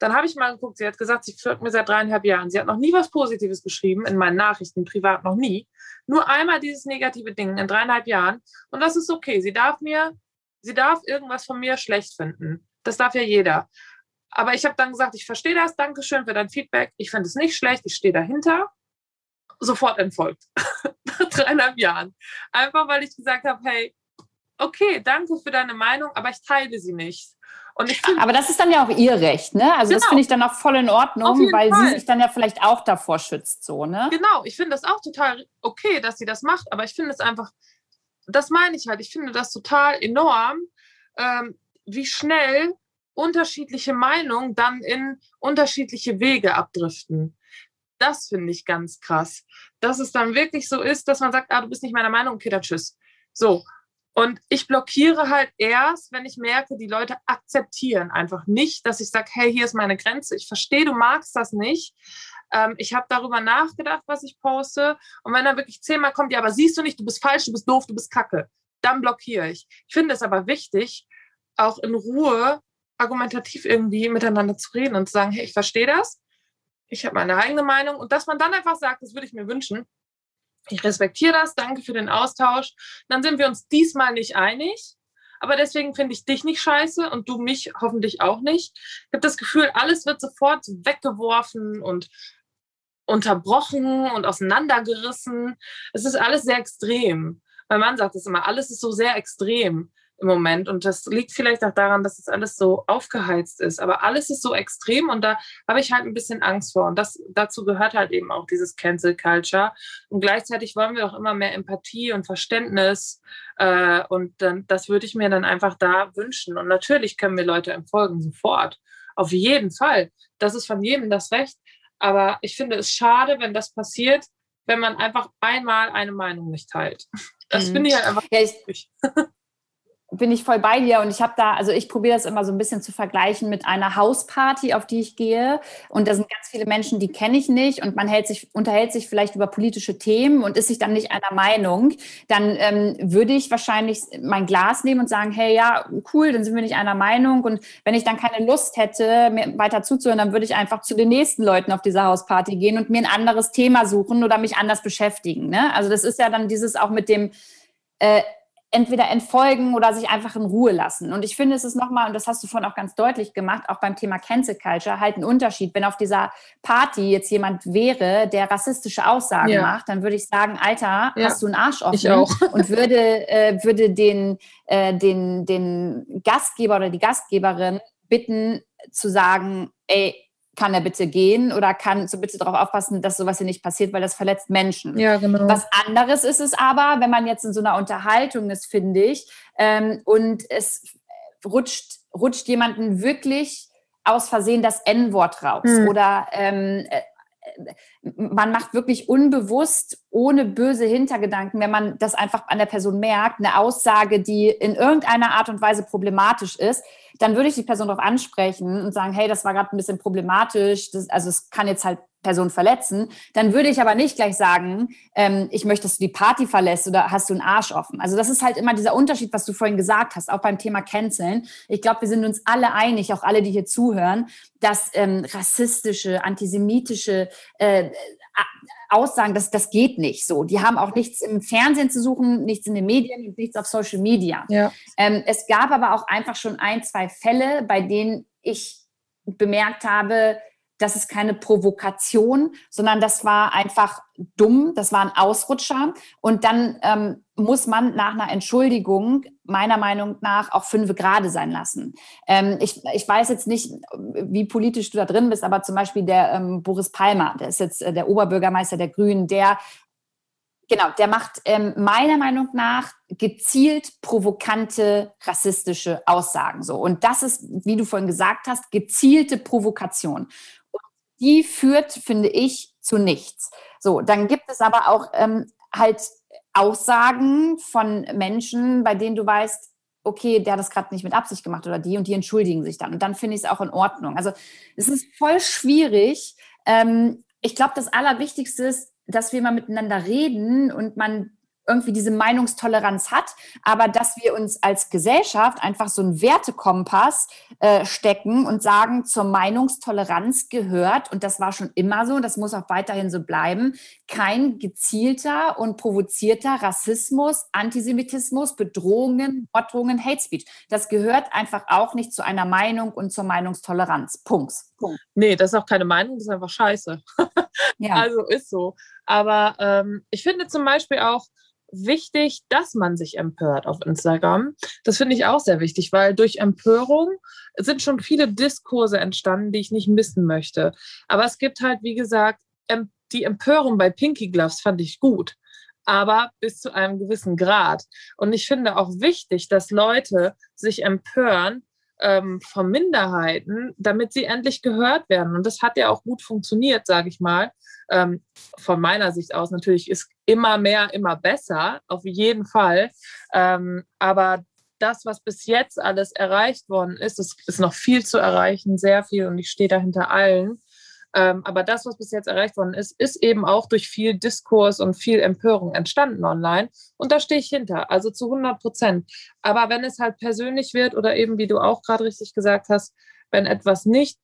Dann habe ich mal geguckt, sie hat gesagt, sie folgt mir seit dreieinhalb Jahren. Sie hat noch nie was Positives geschrieben, in meinen Nachrichten, privat noch nie. Nur einmal dieses negative Ding in dreieinhalb Jahren. Und das ist okay. Sie darf mir, sie darf irgendwas von mir schlecht finden. Das darf ja jeder. Aber ich habe dann gesagt, ich verstehe das, danke schön für dein Feedback. Ich finde es nicht schlecht, ich stehe dahinter. Sofort entfolgt. (laughs) Nach dreieinhalb Jahren. Einfach weil ich gesagt habe, hey, okay, danke für deine Meinung, aber ich teile sie nicht. Find, aber das ist dann ja auch ihr Recht, ne? Also genau. das finde ich dann auch voll in Ordnung, weil Fall. sie sich dann ja vielleicht auch davor schützt, so, ne? Genau, ich finde das auch total okay, dass sie das macht, aber ich finde es einfach, das meine ich halt, ich finde das total enorm, ähm, wie schnell unterschiedliche Meinungen dann in unterschiedliche Wege abdriften. Das finde ich ganz krass. Dass es dann wirklich so ist, dass man sagt, ah, du bist nicht meiner Meinung, okay, dann tschüss. So, und ich blockiere halt erst, wenn ich merke, die Leute akzeptieren einfach nicht, dass ich sage, hey, hier ist meine Grenze. Ich verstehe, du magst das nicht. Ähm, ich habe darüber nachgedacht, was ich poste. Und wenn dann wirklich zehnmal kommt, ja, aber siehst du nicht, du bist falsch, du bist doof, du bist kacke, dann blockiere ich. Ich finde es aber wichtig, auch in Ruhe argumentativ irgendwie miteinander zu reden und zu sagen, hey, ich verstehe das. Ich habe meine eigene Meinung. Und dass man dann einfach sagt, das würde ich mir wünschen, ich respektiere das, danke für den Austausch. Dann sind wir uns diesmal nicht einig. Aber deswegen finde ich dich nicht scheiße und du mich hoffentlich auch nicht. Ich habe das Gefühl, alles wird sofort weggeworfen und unterbrochen und auseinandergerissen. Es ist alles sehr extrem. Mein Mann sagt es immer, alles ist so sehr extrem im Moment. Und das liegt vielleicht auch daran, dass es alles so aufgeheizt ist. Aber alles ist so extrem und da habe ich halt ein bisschen Angst vor. Und das, dazu gehört halt eben auch dieses Cancel Culture. Und gleichzeitig wollen wir auch immer mehr Empathie und Verständnis. Äh, und dann, das würde ich mir dann einfach da wünschen. Und natürlich können wir Leute entfolgen, sofort. Auf jeden Fall. Das ist von jedem das Recht. Aber ich finde es schade, wenn das passiert, wenn man einfach einmal eine Meinung nicht teilt. Das mhm. finde ich halt einfach. Ja, ich, (laughs) bin ich voll bei dir und ich habe da, also ich probiere das immer so ein bisschen zu vergleichen mit einer Hausparty, auf die ich gehe und da sind ganz viele Menschen, die kenne ich nicht und man hält sich, unterhält sich vielleicht über politische Themen und ist sich dann nicht einer Meinung, dann ähm, würde ich wahrscheinlich mein Glas nehmen und sagen, hey, ja, cool, dann sind wir nicht einer Meinung und wenn ich dann keine Lust hätte, mir weiter zuzuhören, dann würde ich einfach zu den nächsten Leuten auf dieser Hausparty gehen und mir ein anderes Thema suchen oder mich anders beschäftigen. Ne? Also das ist ja dann dieses auch mit dem äh, entweder entfolgen oder sich einfach in Ruhe lassen. Und ich finde, es ist nochmal, und das hast du vorhin auch ganz deutlich gemacht, auch beim Thema Cancel Culture, halt ein Unterschied. Wenn auf dieser Party jetzt jemand wäre, der rassistische Aussagen ja. macht, dann würde ich sagen, Alter, ja. hast du einen Arsch offen? Ich auch. (laughs) Und würde, äh, würde den, äh, den, den Gastgeber oder die Gastgeberin bitten zu sagen, ey, kann er bitte gehen oder kann so bitte darauf aufpassen, dass sowas hier nicht passiert, weil das verletzt Menschen. Ja, genau. Was anderes ist es aber, wenn man jetzt in so einer Unterhaltung ist, finde ich, ähm, und es rutscht, rutscht jemanden wirklich aus Versehen das N-Wort raus hm. oder ähm, äh, man macht wirklich unbewusst, ohne böse Hintergedanken, wenn man das einfach an der Person merkt, eine Aussage, die in irgendeiner Art und Weise problematisch ist, dann würde ich die Person darauf ansprechen und sagen, hey, das war gerade ein bisschen problematisch, das, also es kann jetzt halt Person verletzen, dann würde ich aber nicht gleich sagen, ähm, ich möchte, dass du die Party verlässt oder hast du einen Arsch offen. Also das ist halt immer dieser Unterschied, was du vorhin gesagt hast, auch beim Thema Canceln. Ich glaube, wir sind uns alle einig, auch alle, die hier zuhören, dass ähm, rassistische, antisemitische äh, Aussagen, das, das geht nicht so. Die haben auch nichts im Fernsehen zu suchen, nichts in den Medien und nichts auf Social Media. Ja. Ähm, es gab aber auch einfach schon ein, zwei Fälle, bei denen ich bemerkt habe, das ist keine Provokation, sondern das war einfach dumm, das war ein Ausrutscher. Und dann ähm, muss man nach einer Entschuldigung meiner Meinung nach auch fünf Grade sein lassen. Ähm, ich, ich weiß jetzt nicht, wie politisch du da drin bist, aber zum Beispiel der ähm, Boris Palmer, der ist jetzt äh, der Oberbürgermeister der Grünen, der Genau, der macht ähm, meiner Meinung nach gezielt provokante rassistische Aussagen so. Und das ist, wie du vorhin gesagt hast, gezielte Provokation die führt, finde ich, zu nichts. So, dann gibt es aber auch ähm, halt Aussagen von Menschen, bei denen du weißt, okay, der hat das gerade nicht mit Absicht gemacht oder die und die entschuldigen sich dann. Und dann finde ich es auch in Ordnung. Also es ist voll schwierig. Ähm, ich glaube, das Allerwichtigste ist, dass wir mal miteinander reden und man irgendwie diese Meinungstoleranz hat, aber dass wir uns als Gesellschaft einfach so einen Wertekompass äh, stecken und sagen, zur Meinungstoleranz gehört, und das war schon immer so, das muss auch weiterhin so bleiben, kein gezielter und provozierter Rassismus, Antisemitismus, Bedrohungen, Morddrohungen, Hate Speech. Das gehört einfach auch nicht zu einer Meinung und zur Meinungstoleranz. Punkt. Punkt. Nee, das ist auch keine Meinung, das ist einfach scheiße. (laughs) ja. Also ist so. Aber ähm, ich finde zum Beispiel auch, wichtig, dass man sich empört auf Instagram. Das finde ich auch sehr wichtig, weil durch Empörung sind schon viele Diskurse entstanden, die ich nicht missen möchte. Aber es gibt halt, wie gesagt, die Empörung bei Pinky Gloves fand ich gut, aber bis zu einem gewissen Grad. Und ich finde auch wichtig, dass Leute sich empören, ähm, von Minderheiten, damit sie endlich gehört werden. Und das hat ja auch gut funktioniert, sage ich mal. Ähm, von meiner Sicht aus natürlich ist immer mehr, immer besser, auf jeden Fall. Ähm, aber das, was bis jetzt alles erreicht worden ist, es ist noch viel zu erreichen, sehr viel und ich stehe dahinter allen. Ähm, aber das, was bis jetzt erreicht worden ist, ist eben auch durch viel Diskurs und viel Empörung entstanden online. Und da stehe ich hinter, also zu 100 Prozent. Aber wenn es halt persönlich wird oder eben, wie du auch gerade richtig gesagt hast, wenn etwas nicht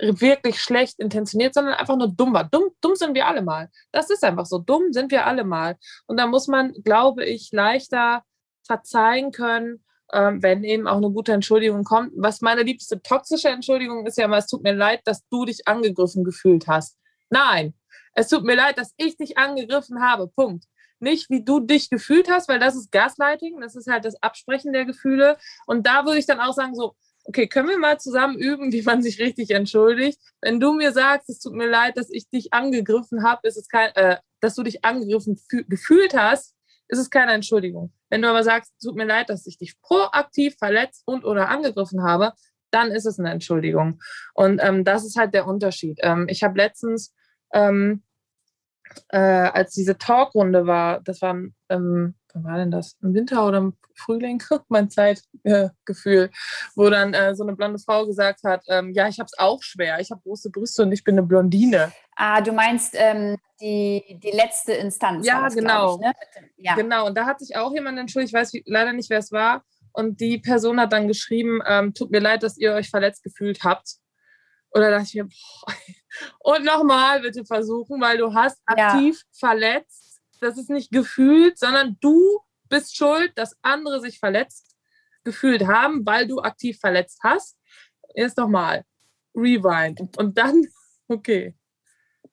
wirklich schlecht intentioniert, sondern einfach nur dumm war. Dumm, dumm sind wir alle mal. Das ist einfach so. Dumm sind wir alle mal. Und da muss man, glaube ich, leichter verzeihen können ähm, wenn eben auch eine gute Entschuldigung kommt. Was meine liebste toxische Entschuldigung ist ja immer, es tut mir leid, dass du dich angegriffen gefühlt hast. Nein, es tut mir leid, dass ich dich angegriffen habe. Punkt. Nicht, wie du dich gefühlt hast, weil das ist Gaslighting, das ist halt das Absprechen der Gefühle. Und da würde ich dann auch sagen, so, okay, können wir mal zusammen üben, wie man sich richtig entschuldigt? Wenn du mir sagst, es tut mir leid, dass ich dich angegriffen habe, ist es kein, äh, dass du dich angegriffen gefühlt hast, ist es keine Entschuldigung. Wenn du aber sagst, tut mir leid, dass ich dich proaktiv verletzt und oder angegriffen habe, dann ist es eine Entschuldigung. Und ähm, das ist halt der Unterschied. Ähm, ich habe letztens, ähm, äh, als diese Talkrunde war, das war, ähm, wann war denn das? Im Winter oder im Frühling? (laughs) mein Zeitgefühl, wo dann äh, so eine blonde Frau gesagt hat, ähm, ja, ich habe es auch schwer, ich habe große Brüste und ich bin eine Blondine. Ah, du meinst ähm, die, die letzte Instanz. Ja, das, genau. Ich, ne? ja. Genau, und da hat sich auch jemand entschuldigt, ich weiß leider nicht, wer es war. Und die Person hat dann geschrieben, ähm, tut mir leid, dass ihr euch verletzt gefühlt habt. Oder dachte ich mir, boah, (laughs) und nochmal bitte versuchen, weil du hast aktiv ja. verletzt. Das ist nicht gefühlt, sondern du bist schuld, dass andere sich verletzt gefühlt haben, weil du aktiv verletzt hast. Erst nochmal. Rewind. Und dann, (laughs) okay.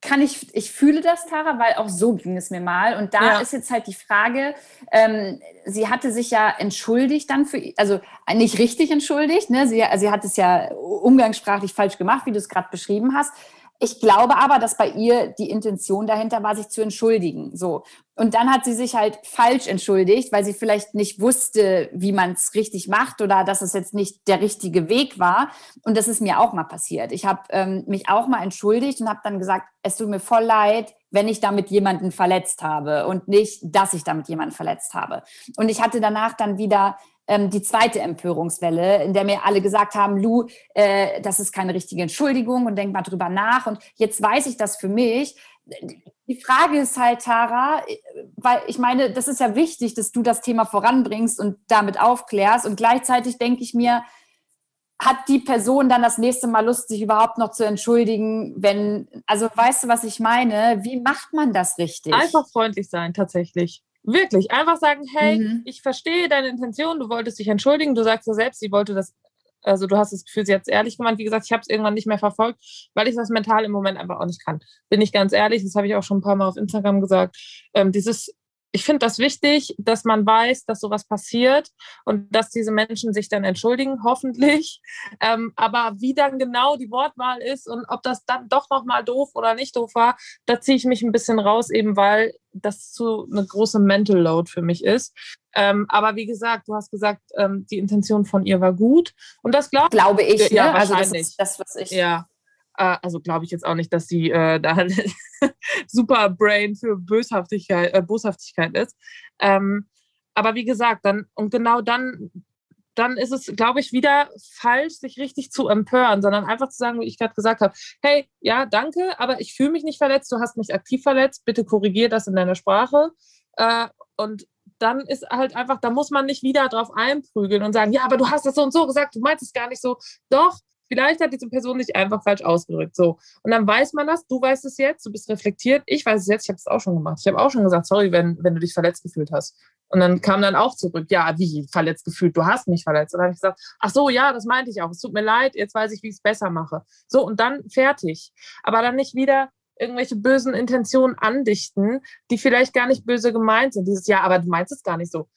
kann ich, ich fühle das, Tara, weil auch so ging es mir mal. Und da ja. ist jetzt halt die Frage, ähm, sie hatte sich ja entschuldigt dann für, also nicht richtig entschuldigt, ne? sie, sie hat es ja umgangssprachlich falsch gemacht, wie du es gerade beschrieben hast. Ich glaube aber, dass bei ihr die Intention dahinter war, sich zu entschuldigen. So. Und dann hat sie sich halt falsch entschuldigt, weil sie vielleicht nicht wusste, wie man es richtig macht oder dass es jetzt nicht der richtige Weg war. Und das ist mir auch mal passiert. Ich habe ähm, mich auch mal entschuldigt und habe dann gesagt, es tut mir voll leid, wenn ich damit jemanden verletzt habe und nicht, dass ich damit jemanden verletzt habe. Und ich hatte danach dann wieder ähm, die zweite Empörungswelle, in der mir alle gesagt haben, Lu, äh, das ist keine richtige Entschuldigung und denk mal drüber nach. Und jetzt weiß ich das für mich. Die Frage ist halt, Tara, weil ich meine, das ist ja wichtig, dass du das Thema voranbringst und damit aufklärst. Und gleichzeitig denke ich mir, hat die Person dann das nächste Mal Lust, sich überhaupt noch zu entschuldigen, wenn, also weißt du, was ich meine? Wie macht man das richtig? Einfach freundlich sein, tatsächlich. Wirklich, einfach sagen, hey, mhm. ich verstehe deine Intention, du wolltest dich entschuldigen, du sagst ja selbst, sie wollte das, also du hast das Gefühl, sie hat es ehrlich gemeint. Wie gesagt, ich habe es irgendwann nicht mehr verfolgt, weil ich das mental im Moment einfach auch nicht kann. Bin ich ganz ehrlich, das habe ich auch schon ein paar Mal auf Instagram gesagt. Ähm, dieses ich finde das wichtig, dass man weiß, dass sowas passiert und dass diese Menschen sich dann entschuldigen, hoffentlich. Ähm, aber wie dann genau die Wortwahl ist und ob das dann doch nochmal doof oder nicht doof war, da ziehe ich mich ein bisschen raus, eben weil das zu eine große Mental Load für mich ist. Ähm, aber wie gesagt, du hast gesagt, ähm, die Intention von ihr war gut und das glaub, glaube ich. Ja, ne? wahrscheinlich. Also das ist das, was ich. Ja, äh, also glaube ich jetzt auch nicht, dass sie äh, da (laughs) super Brain für Böshaftigkeit, äh, Boshaftigkeit ist. Ähm, aber wie gesagt, dann und genau dann, dann ist es, glaube ich, wieder falsch, sich richtig zu empören, sondern einfach zu sagen, wie ich gerade gesagt habe, hey, ja, danke, aber ich fühle mich nicht verletzt, du hast mich aktiv verletzt, bitte korrigier das in deiner Sprache. Äh, und dann ist halt einfach, da muss man nicht wieder drauf einprügeln und sagen, ja, aber du hast das so und so gesagt, du meinst es gar nicht so. Doch, Vielleicht hat diese Person sich einfach falsch ausgedrückt. So. Und dann weiß man das, du weißt es jetzt, du bist reflektiert, ich weiß es jetzt, ich habe es auch schon gemacht. Ich habe auch schon gesagt, sorry, wenn, wenn du dich verletzt gefühlt hast. Und dann kam dann auch zurück, ja, wie verletzt gefühlt, du hast mich verletzt. Und dann habe ich gesagt, ach so, ja, das meinte ich auch. Es tut mir leid, jetzt weiß ich, wie ich es besser mache. So, und dann fertig. Aber dann nicht wieder irgendwelche bösen Intentionen andichten, die vielleicht gar nicht böse gemeint sind. Dieses, ja, aber du meinst es gar nicht so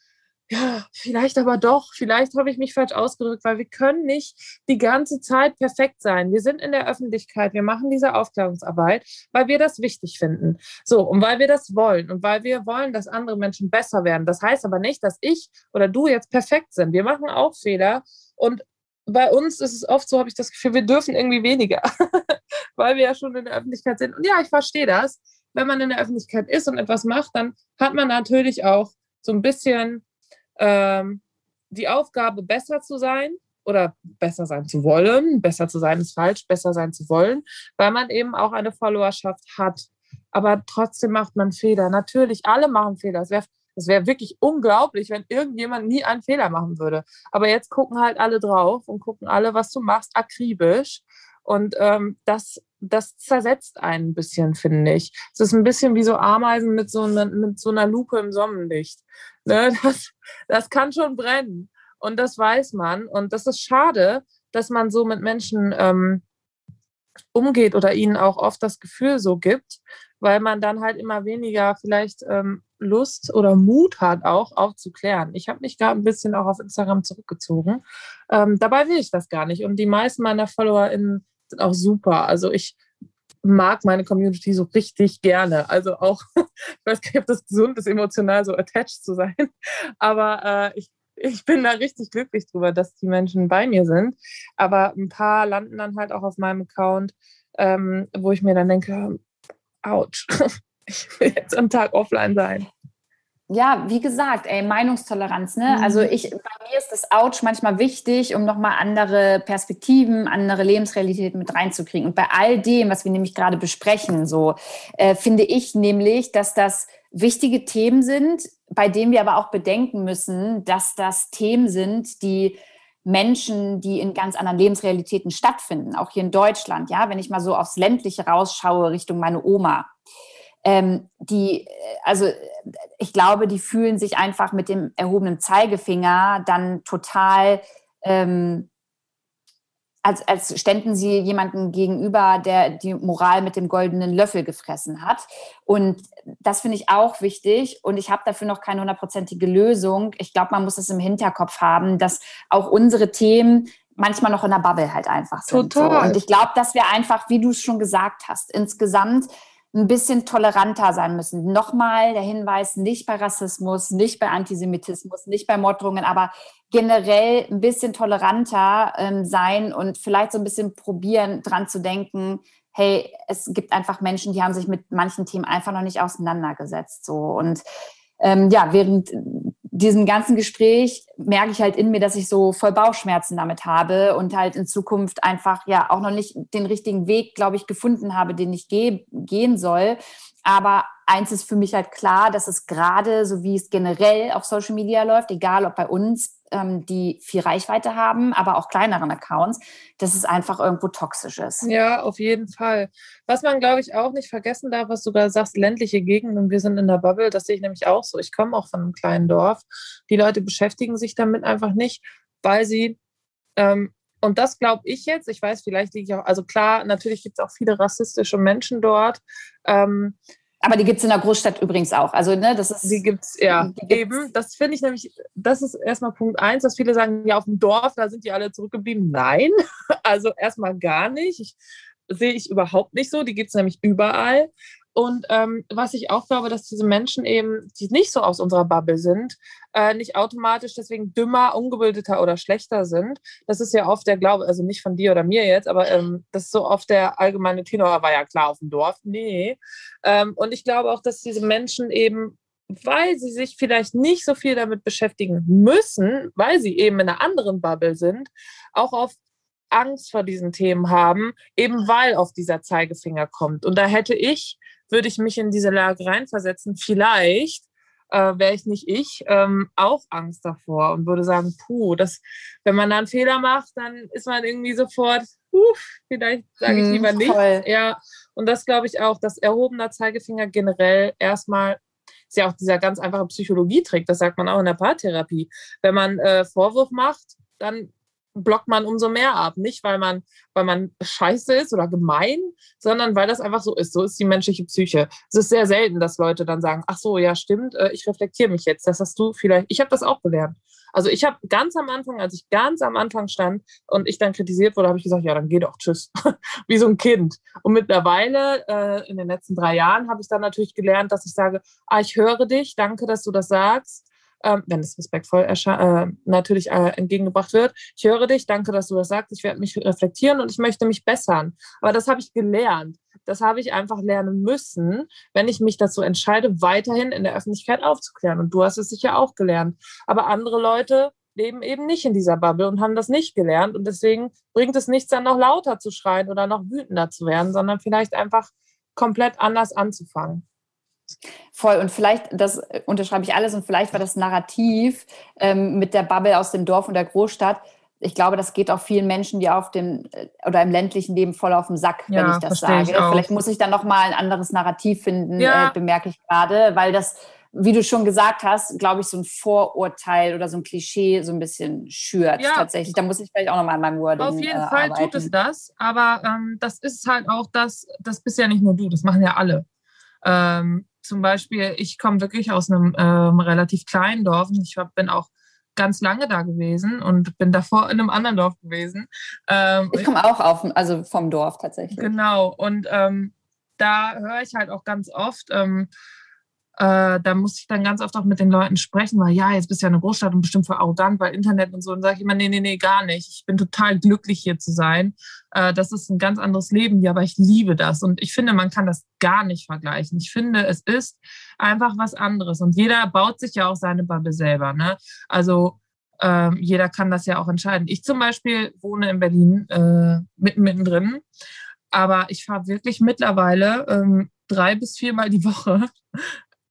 ja, vielleicht aber doch, vielleicht habe ich mich falsch ausgedrückt, weil wir können nicht die ganze Zeit perfekt sein. Wir sind in der Öffentlichkeit, wir machen diese Aufklärungsarbeit, weil wir das wichtig finden. So, und weil wir das wollen und weil wir wollen, dass andere Menschen besser werden. Das heißt aber nicht, dass ich oder du jetzt perfekt sind. Wir machen auch Fehler und bei uns ist es oft so, habe ich das Gefühl, wir dürfen irgendwie weniger, (laughs) weil wir ja schon in der Öffentlichkeit sind. Und ja, ich verstehe das. Wenn man in der Öffentlichkeit ist und etwas macht, dann hat man natürlich auch so ein bisschen ähm, die Aufgabe, besser zu sein oder besser sein zu wollen. Besser zu sein ist falsch, besser sein zu wollen, weil man eben auch eine Followerschaft hat. Aber trotzdem macht man Fehler. Natürlich, alle machen Fehler. Es wäre es wär wirklich unglaublich, wenn irgendjemand nie einen Fehler machen würde. Aber jetzt gucken halt alle drauf und gucken alle, was du machst, akribisch. Und ähm, das, das zersetzt einen ein bisschen, finde ich. Es ist ein bisschen wie so Ameisen mit so, einer, mit so einer Lupe im Sonnenlicht. Ne? (laughs) Das, das kann schon brennen. Und das weiß man. Und das ist schade, dass man so mit Menschen ähm, umgeht oder ihnen auch oft das Gefühl so gibt, weil man dann halt immer weniger vielleicht ähm, Lust oder Mut hat, auch aufzuklären. Ich habe mich da ein bisschen auch auf Instagram zurückgezogen. Ähm, dabei will ich das gar nicht. Und die meisten meiner FollowerInnen sind auch super. Also ich mag meine Community so richtig gerne. Also auch, (laughs) ich weiß gar nicht, ob das gesund ist, emotional so attached zu sein, aber äh, ich, ich bin da richtig glücklich drüber, dass die Menschen bei mir sind. Aber ein paar landen dann halt auch auf meinem Account, ähm, wo ich mir dann denke, ouch, (laughs) ich will jetzt am Tag offline sein ja, wie gesagt, ey, Meinungstoleranz, ne? Mhm. Also ich, bei mir ist das Ouch manchmal wichtig, um nochmal andere Perspektiven, andere Lebensrealitäten mit reinzukriegen. Und bei all dem, was wir nämlich gerade besprechen, so, äh, finde ich nämlich, dass das wichtige Themen sind, bei denen wir aber auch bedenken müssen, dass das Themen sind, die Menschen, die in ganz anderen Lebensrealitäten stattfinden, auch hier in Deutschland, ja, wenn ich mal so aufs ländliche rausschaue Richtung meine Oma, ähm, die, also ich glaube, die fühlen sich einfach mit dem erhobenen Zeigefinger dann total, ähm, als, als ständen sie jemanden gegenüber, der die Moral mit dem goldenen Löffel gefressen hat. Und das finde ich auch wichtig. Und ich habe dafür noch keine hundertprozentige Lösung. Ich glaube, man muss es im Hinterkopf haben, dass auch unsere Themen manchmal noch in der Bubble halt einfach sind. Total. So. Und ich glaube, dass wir einfach, wie du es schon gesagt hast, insgesamt ein bisschen toleranter sein müssen. Nochmal der Hinweis, nicht bei Rassismus, nicht bei Antisemitismus, nicht bei Morddrohungen, aber generell ein bisschen toleranter ähm, sein und vielleicht so ein bisschen probieren, dran zu denken, hey, es gibt einfach Menschen, die haben sich mit manchen Themen einfach noch nicht auseinandergesetzt. So. Und ähm, ja, während diesem ganzen Gespräch merke ich halt in mir, dass ich so voll Bauchschmerzen damit habe und halt in Zukunft einfach ja auch noch nicht den richtigen Weg, glaube ich, gefunden habe, den ich geh gehen soll. Aber eins ist für mich halt klar, dass es gerade, so wie es generell auf Social Media läuft, egal ob bei uns ähm, die viel Reichweite haben, aber auch kleineren Accounts, dass es einfach irgendwo toxisch ist. Ja, auf jeden Fall. Was man, glaube ich, auch nicht vergessen darf, was du da sagst, ländliche Gegenden, wir sind in der Bubble, das sehe ich nämlich auch so. Ich komme auch von einem kleinen Dorf. Die Leute beschäftigen sich damit einfach nicht, weil sie ähm, und das glaube ich jetzt, ich weiß, vielleicht liege ich auch, also klar, natürlich gibt es auch viele rassistische Menschen dort. Ähm, aber die gibt es in der Großstadt übrigens auch. Also, ne, das ist. Die gibt es, ja, die gibt's. eben. Das finde ich nämlich, das ist erstmal Punkt eins, dass viele sagen, ja, auf dem Dorf, da sind die alle zurückgeblieben. Nein, (laughs) also erstmal gar nicht. Ich, sehe ich überhaupt nicht so. Die gibt es nämlich überall. Und ähm, was ich auch glaube, dass diese Menschen eben, die nicht so aus unserer Bubble sind, äh, nicht automatisch deswegen dümmer, ungebildeter oder schlechter sind. Das ist ja oft der Glaube, also nicht von dir oder mir jetzt, aber ähm, das ist so oft der allgemeine Tenor, war ja klar auf dem Dorf. Nee. Ähm, und ich glaube auch, dass diese Menschen eben weil sie sich vielleicht nicht so viel damit beschäftigen müssen, weil sie eben in einer anderen Bubble sind, auch auf Angst vor diesen Themen haben, eben weil auf dieser Zeigefinger kommt. Und da hätte ich würde ich mich in diese Lage reinversetzen, vielleicht äh, wäre ich nicht ich, ähm, auch Angst davor und würde sagen, puh, das, wenn man da einen Fehler macht, dann ist man irgendwie sofort, uff, vielleicht sage ich hm, lieber nichts. Ja, und das glaube ich auch, dass erhobener Zeigefinger generell erstmal ist ja auch dieser ganz einfache Psychologietrick, das sagt man auch in der Paartherapie. Wenn man äh, Vorwurf macht, dann blockt man umso mehr ab. Nicht, weil man, weil man scheiße ist oder gemein, sondern weil das einfach so ist. So ist die menschliche Psyche. Es ist sehr selten, dass Leute dann sagen, ach so, ja, stimmt, äh, ich reflektiere mich jetzt. Das hast du vielleicht, ich habe das auch gelernt. Also ich habe ganz am Anfang, als ich ganz am Anfang stand und ich dann kritisiert wurde, habe ich gesagt, ja, dann geh doch, tschüss. (laughs) Wie so ein Kind. Und mittlerweile, äh, in den letzten drei Jahren, habe ich dann natürlich gelernt, dass ich sage, ah, ich höre dich, danke, dass du das sagst ähm, wenn es respektvoll äh, natürlich äh, entgegengebracht wird. Ich höre dich, danke, dass du das sagst. Ich werde mich reflektieren und ich möchte mich bessern. Aber das habe ich gelernt. Das habe ich einfach lernen müssen, wenn ich mich dazu entscheide, weiterhin in der Öffentlichkeit aufzuklären. Und du hast es sicher auch gelernt. Aber andere Leute leben eben nicht in dieser Bubble und haben das nicht gelernt. Und deswegen bringt es nichts, dann noch lauter zu schreien oder noch wütender zu werden, sondern vielleicht einfach komplett anders anzufangen. Voll. Und vielleicht, das unterschreibe ich alles, und vielleicht war das Narrativ ähm, mit der Bubble aus dem Dorf und der Großstadt. Ich glaube, das geht auch vielen Menschen, die auf dem äh, oder im ländlichen Leben voll auf den Sack, ja, wenn ich das sage. Ich vielleicht muss ich dann nochmal ein anderes Narrativ finden, ja. äh, bemerke ich gerade, weil das, wie du schon gesagt hast, glaube ich, so ein Vorurteil oder so ein Klischee so ein bisschen schürt ja. tatsächlich. Da muss ich vielleicht auch nochmal an meinem Wording Auf jeden äh, Fall arbeiten. tut es das, aber ähm, das ist halt auch das, das bist ja nicht nur du, das machen ja alle. Ähm, zum Beispiel, ich komme wirklich aus einem ähm, relativ kleinen Dorf und ich hab, bin auch ganz lange da gewesen und bin davor in einem anderen Dorf gewesen. Ähm, ich komme auch auf, also vom Dorf tatsächlich. Genau, und ähm, da höre ich halt auch ganz oft, ähm, äh, da muss ich dann ganz oft auch mit den Leuten sprechen, weil ja, jetzt bist du ja eine Großstadt und bestimmt für arrogant, weil Internet und so. Und sage ich immer, nee, nee, nee, gar nicht. Ich bin total glücklich hier zu sein. Äh, das ist ein ganz anderes Leben hier, aber ich liebe das. Und ich finde, man kann das gar nicht vergleichen. Ich finde, es ist einfach was anderes. Und jeder baut sich ja auch seine Bubble selber. Ne? Also ähm, jeder kann das ja auch entscheiden. Ich zum Beispiel wohne in Berlin äh, mitten mittendrin, aber ich fahre wirklich mittlerweile ähm, drei bis viermal die Woche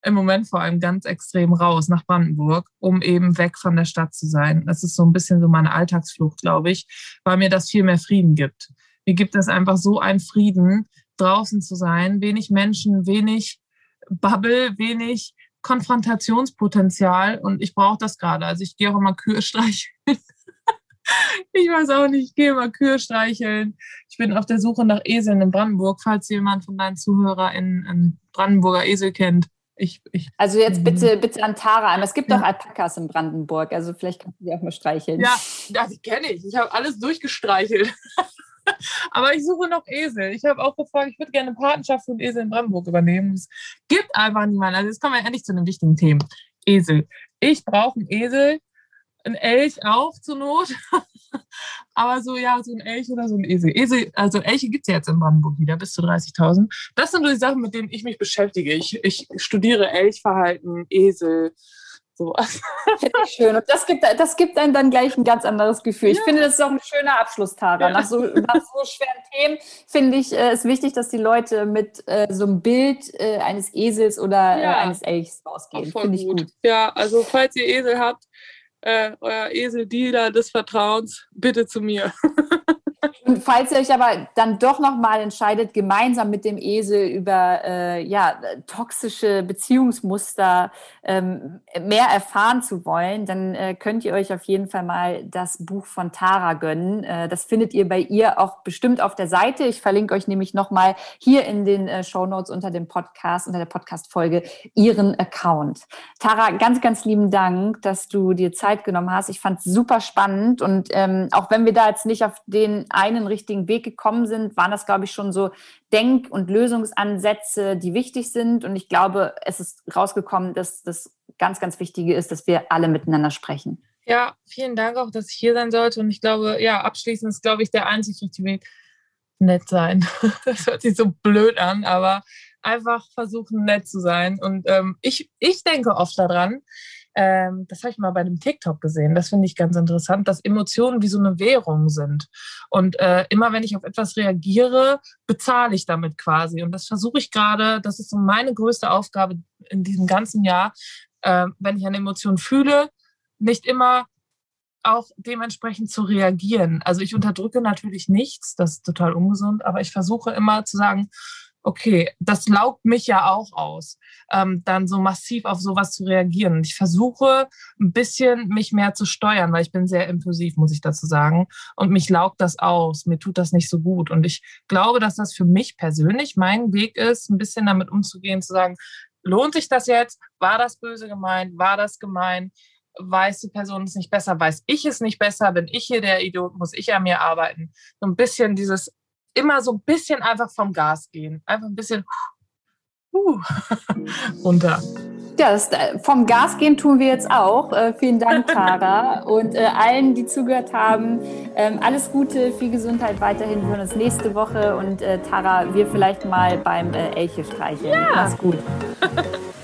im Moment vor allem ganz extrem raus nach Brandenburg, um eben weg von der Stadt zu sein. Das ist so ein bisschen so meine Alltagsflucht, glaube ich, weil mir das viel mehr Frieden gibt. Mir gibt es einfach so einen Frieden, draußen zu sein, wenig Menschen, wenig Bubble, wenig Konfrontationspotenzial und ich brauche das gerade. Also ich gehe auch immer Kühe streicheln (laughs) ich weiß auch nicht, ich gehe mal Kühe streicheln. Ich bin auf der Suche nach Eseln in Brandenburg, falls jemand von deinen ZuhörerInnen einen Brandenburger Esel kennt. Ich, ich, also jetzt bitte, bitte an Tara Es gibt doch Alpakas in Brandenburg, also vielleicht kannst du die auch mal streicheln. Ja, ja die kenne ich. Ich habe alles durchgestreichelt. (laughs) Aber ich suche noch Esel. Ich habe auch gefragt, ich würde gerne eine Patenschaft für einen Esel in Brandenburg übernehmen. Es gibt einfach niemanden. Also jetzt kommen wir endlich zu einem wichtigen Thema. Esel. Ich brauche einen Esel, ein Elch auch zur Not. (laughs) Aber so, ja, so ein Elch oder so ein Esel. Esel also Elche gibt es ja jetzt in Brandenburg wieder, bis zu 30.000. Das sind so die Sachen, mit denen ich mich beschäftige. Ich, ich studiere Elchverhalten, Esel, sowas. (laughs) Finde ich schön. Und das gibt, das gibt einem dann gleich ein ganz anderes Gefühl. Ja. Ich finde, das ist auch ein schöner Abschluss, Tara. Ja. Nach, so, nach so schweren Themen finde ich es äh, wichtig, dass die Leute mit äh, so einem Bild äh, eines Esels oder äh, ja. eines Elchs rausgehen. Finde ich gut. gut. Ja, also falls ihr Esel habt, äh, euer Esel-Dealer des Vertrauens, bitte zu mir. (laughs) Und falls ihr euch aber dann doch nochmal entscheidet, gemeinsam mit dem Esel über äh, ja, toxische Beziehungsmuster ähm, mehr erfahren zu wollen, dann äh, könnt ihr euch auf jeden Fall mal das Buch von Tara gönnen. Äh, das findet ihr bei ihr auch bestimmt auf der Seite. Ich verlinke euch nämlich nochmal hier in den äh, Show Notes unter dem Podcast, unter der Podcast-Folge, ihren Account. Tara, ganz, ganz lieben Dank, dass du dir Zeit genommen hast. Ich fand es super spannend und ähm, auch wenn wir da jetzt nicht auf den einen richtigen Weg gekommen sind, waren das, glaube ich, schon so Denk- und Lösungsansätze, die wichtig sind. Und ich glaube, es ist rausgekommen, dass das ganz, ganz Wichtige ist, dass wir alle miteinander sprechen. Ja, vielen Dank auch, dass ich hier sein sollte. Und ich glaube, ja, abschließend ist, glaube ich, der einzig richtige Weg, nett sein. (laughs) Das hört sich so blöd an, aber einfach versuchen, nett zu sein. Und ähm, ich, ich denke oft daran, ähm, das habe ich mal bei einem TikTok gesehen, das finde ich ganz interessant, dass Emotionen wie so eine Währung sind. Und äh, immer wenn ich auf etwas reagiere, bezahle ich damit quasi. Und das versuche ich gerade, das ist so meine größte Aufgabe in diesem ganzen Jahr, äh, wenn ich eine Emotion fühle, nicht immer auch dementsprechend zu reagieren. Also ich unterdrücke natürlich nichts, das ist total ungesund, aber ich versuche immer zu sagen, okay, das laugt mich ja auch aus, ähm, dann so massiv auf sowas zu reagieren. Ich versuche ein bisschen mich mehr zu steuern, weil ich bin sehr impulsiv, muss ich dazu sagen. Und mich laugt das aus. Mir tut das nicht so gut. Und ich glaube, dass das für mich persönlich mein Weg ist, ein bisschen damit umzugehen, zu sagen, lohnt sich das jetzt? War das böse gemeint? War das gemein? weiß die Person es nicht besser, weiß ich es nicht besser, bin ich hier der Idiot, muss ich an mir arbeiten. So ein bisschen dieses immer so ein bisschen einfach vom Gas gehen. Einfach ein bisschen uh, (laughs) runter. Ja, das, äh, vom Gas gehen tun wir jetzt auch. Äh, vielen Dank, (laughs) Tara. Und äh, allen, die zugehört haben, ähm, alles Gute, viel Gesundheit weiterhin. Wir hören uns nächste Woche. Und äh, Tara, wir vielleicht mal beim äh, Elche streicheln. Ja. Mach's gut. (laughs)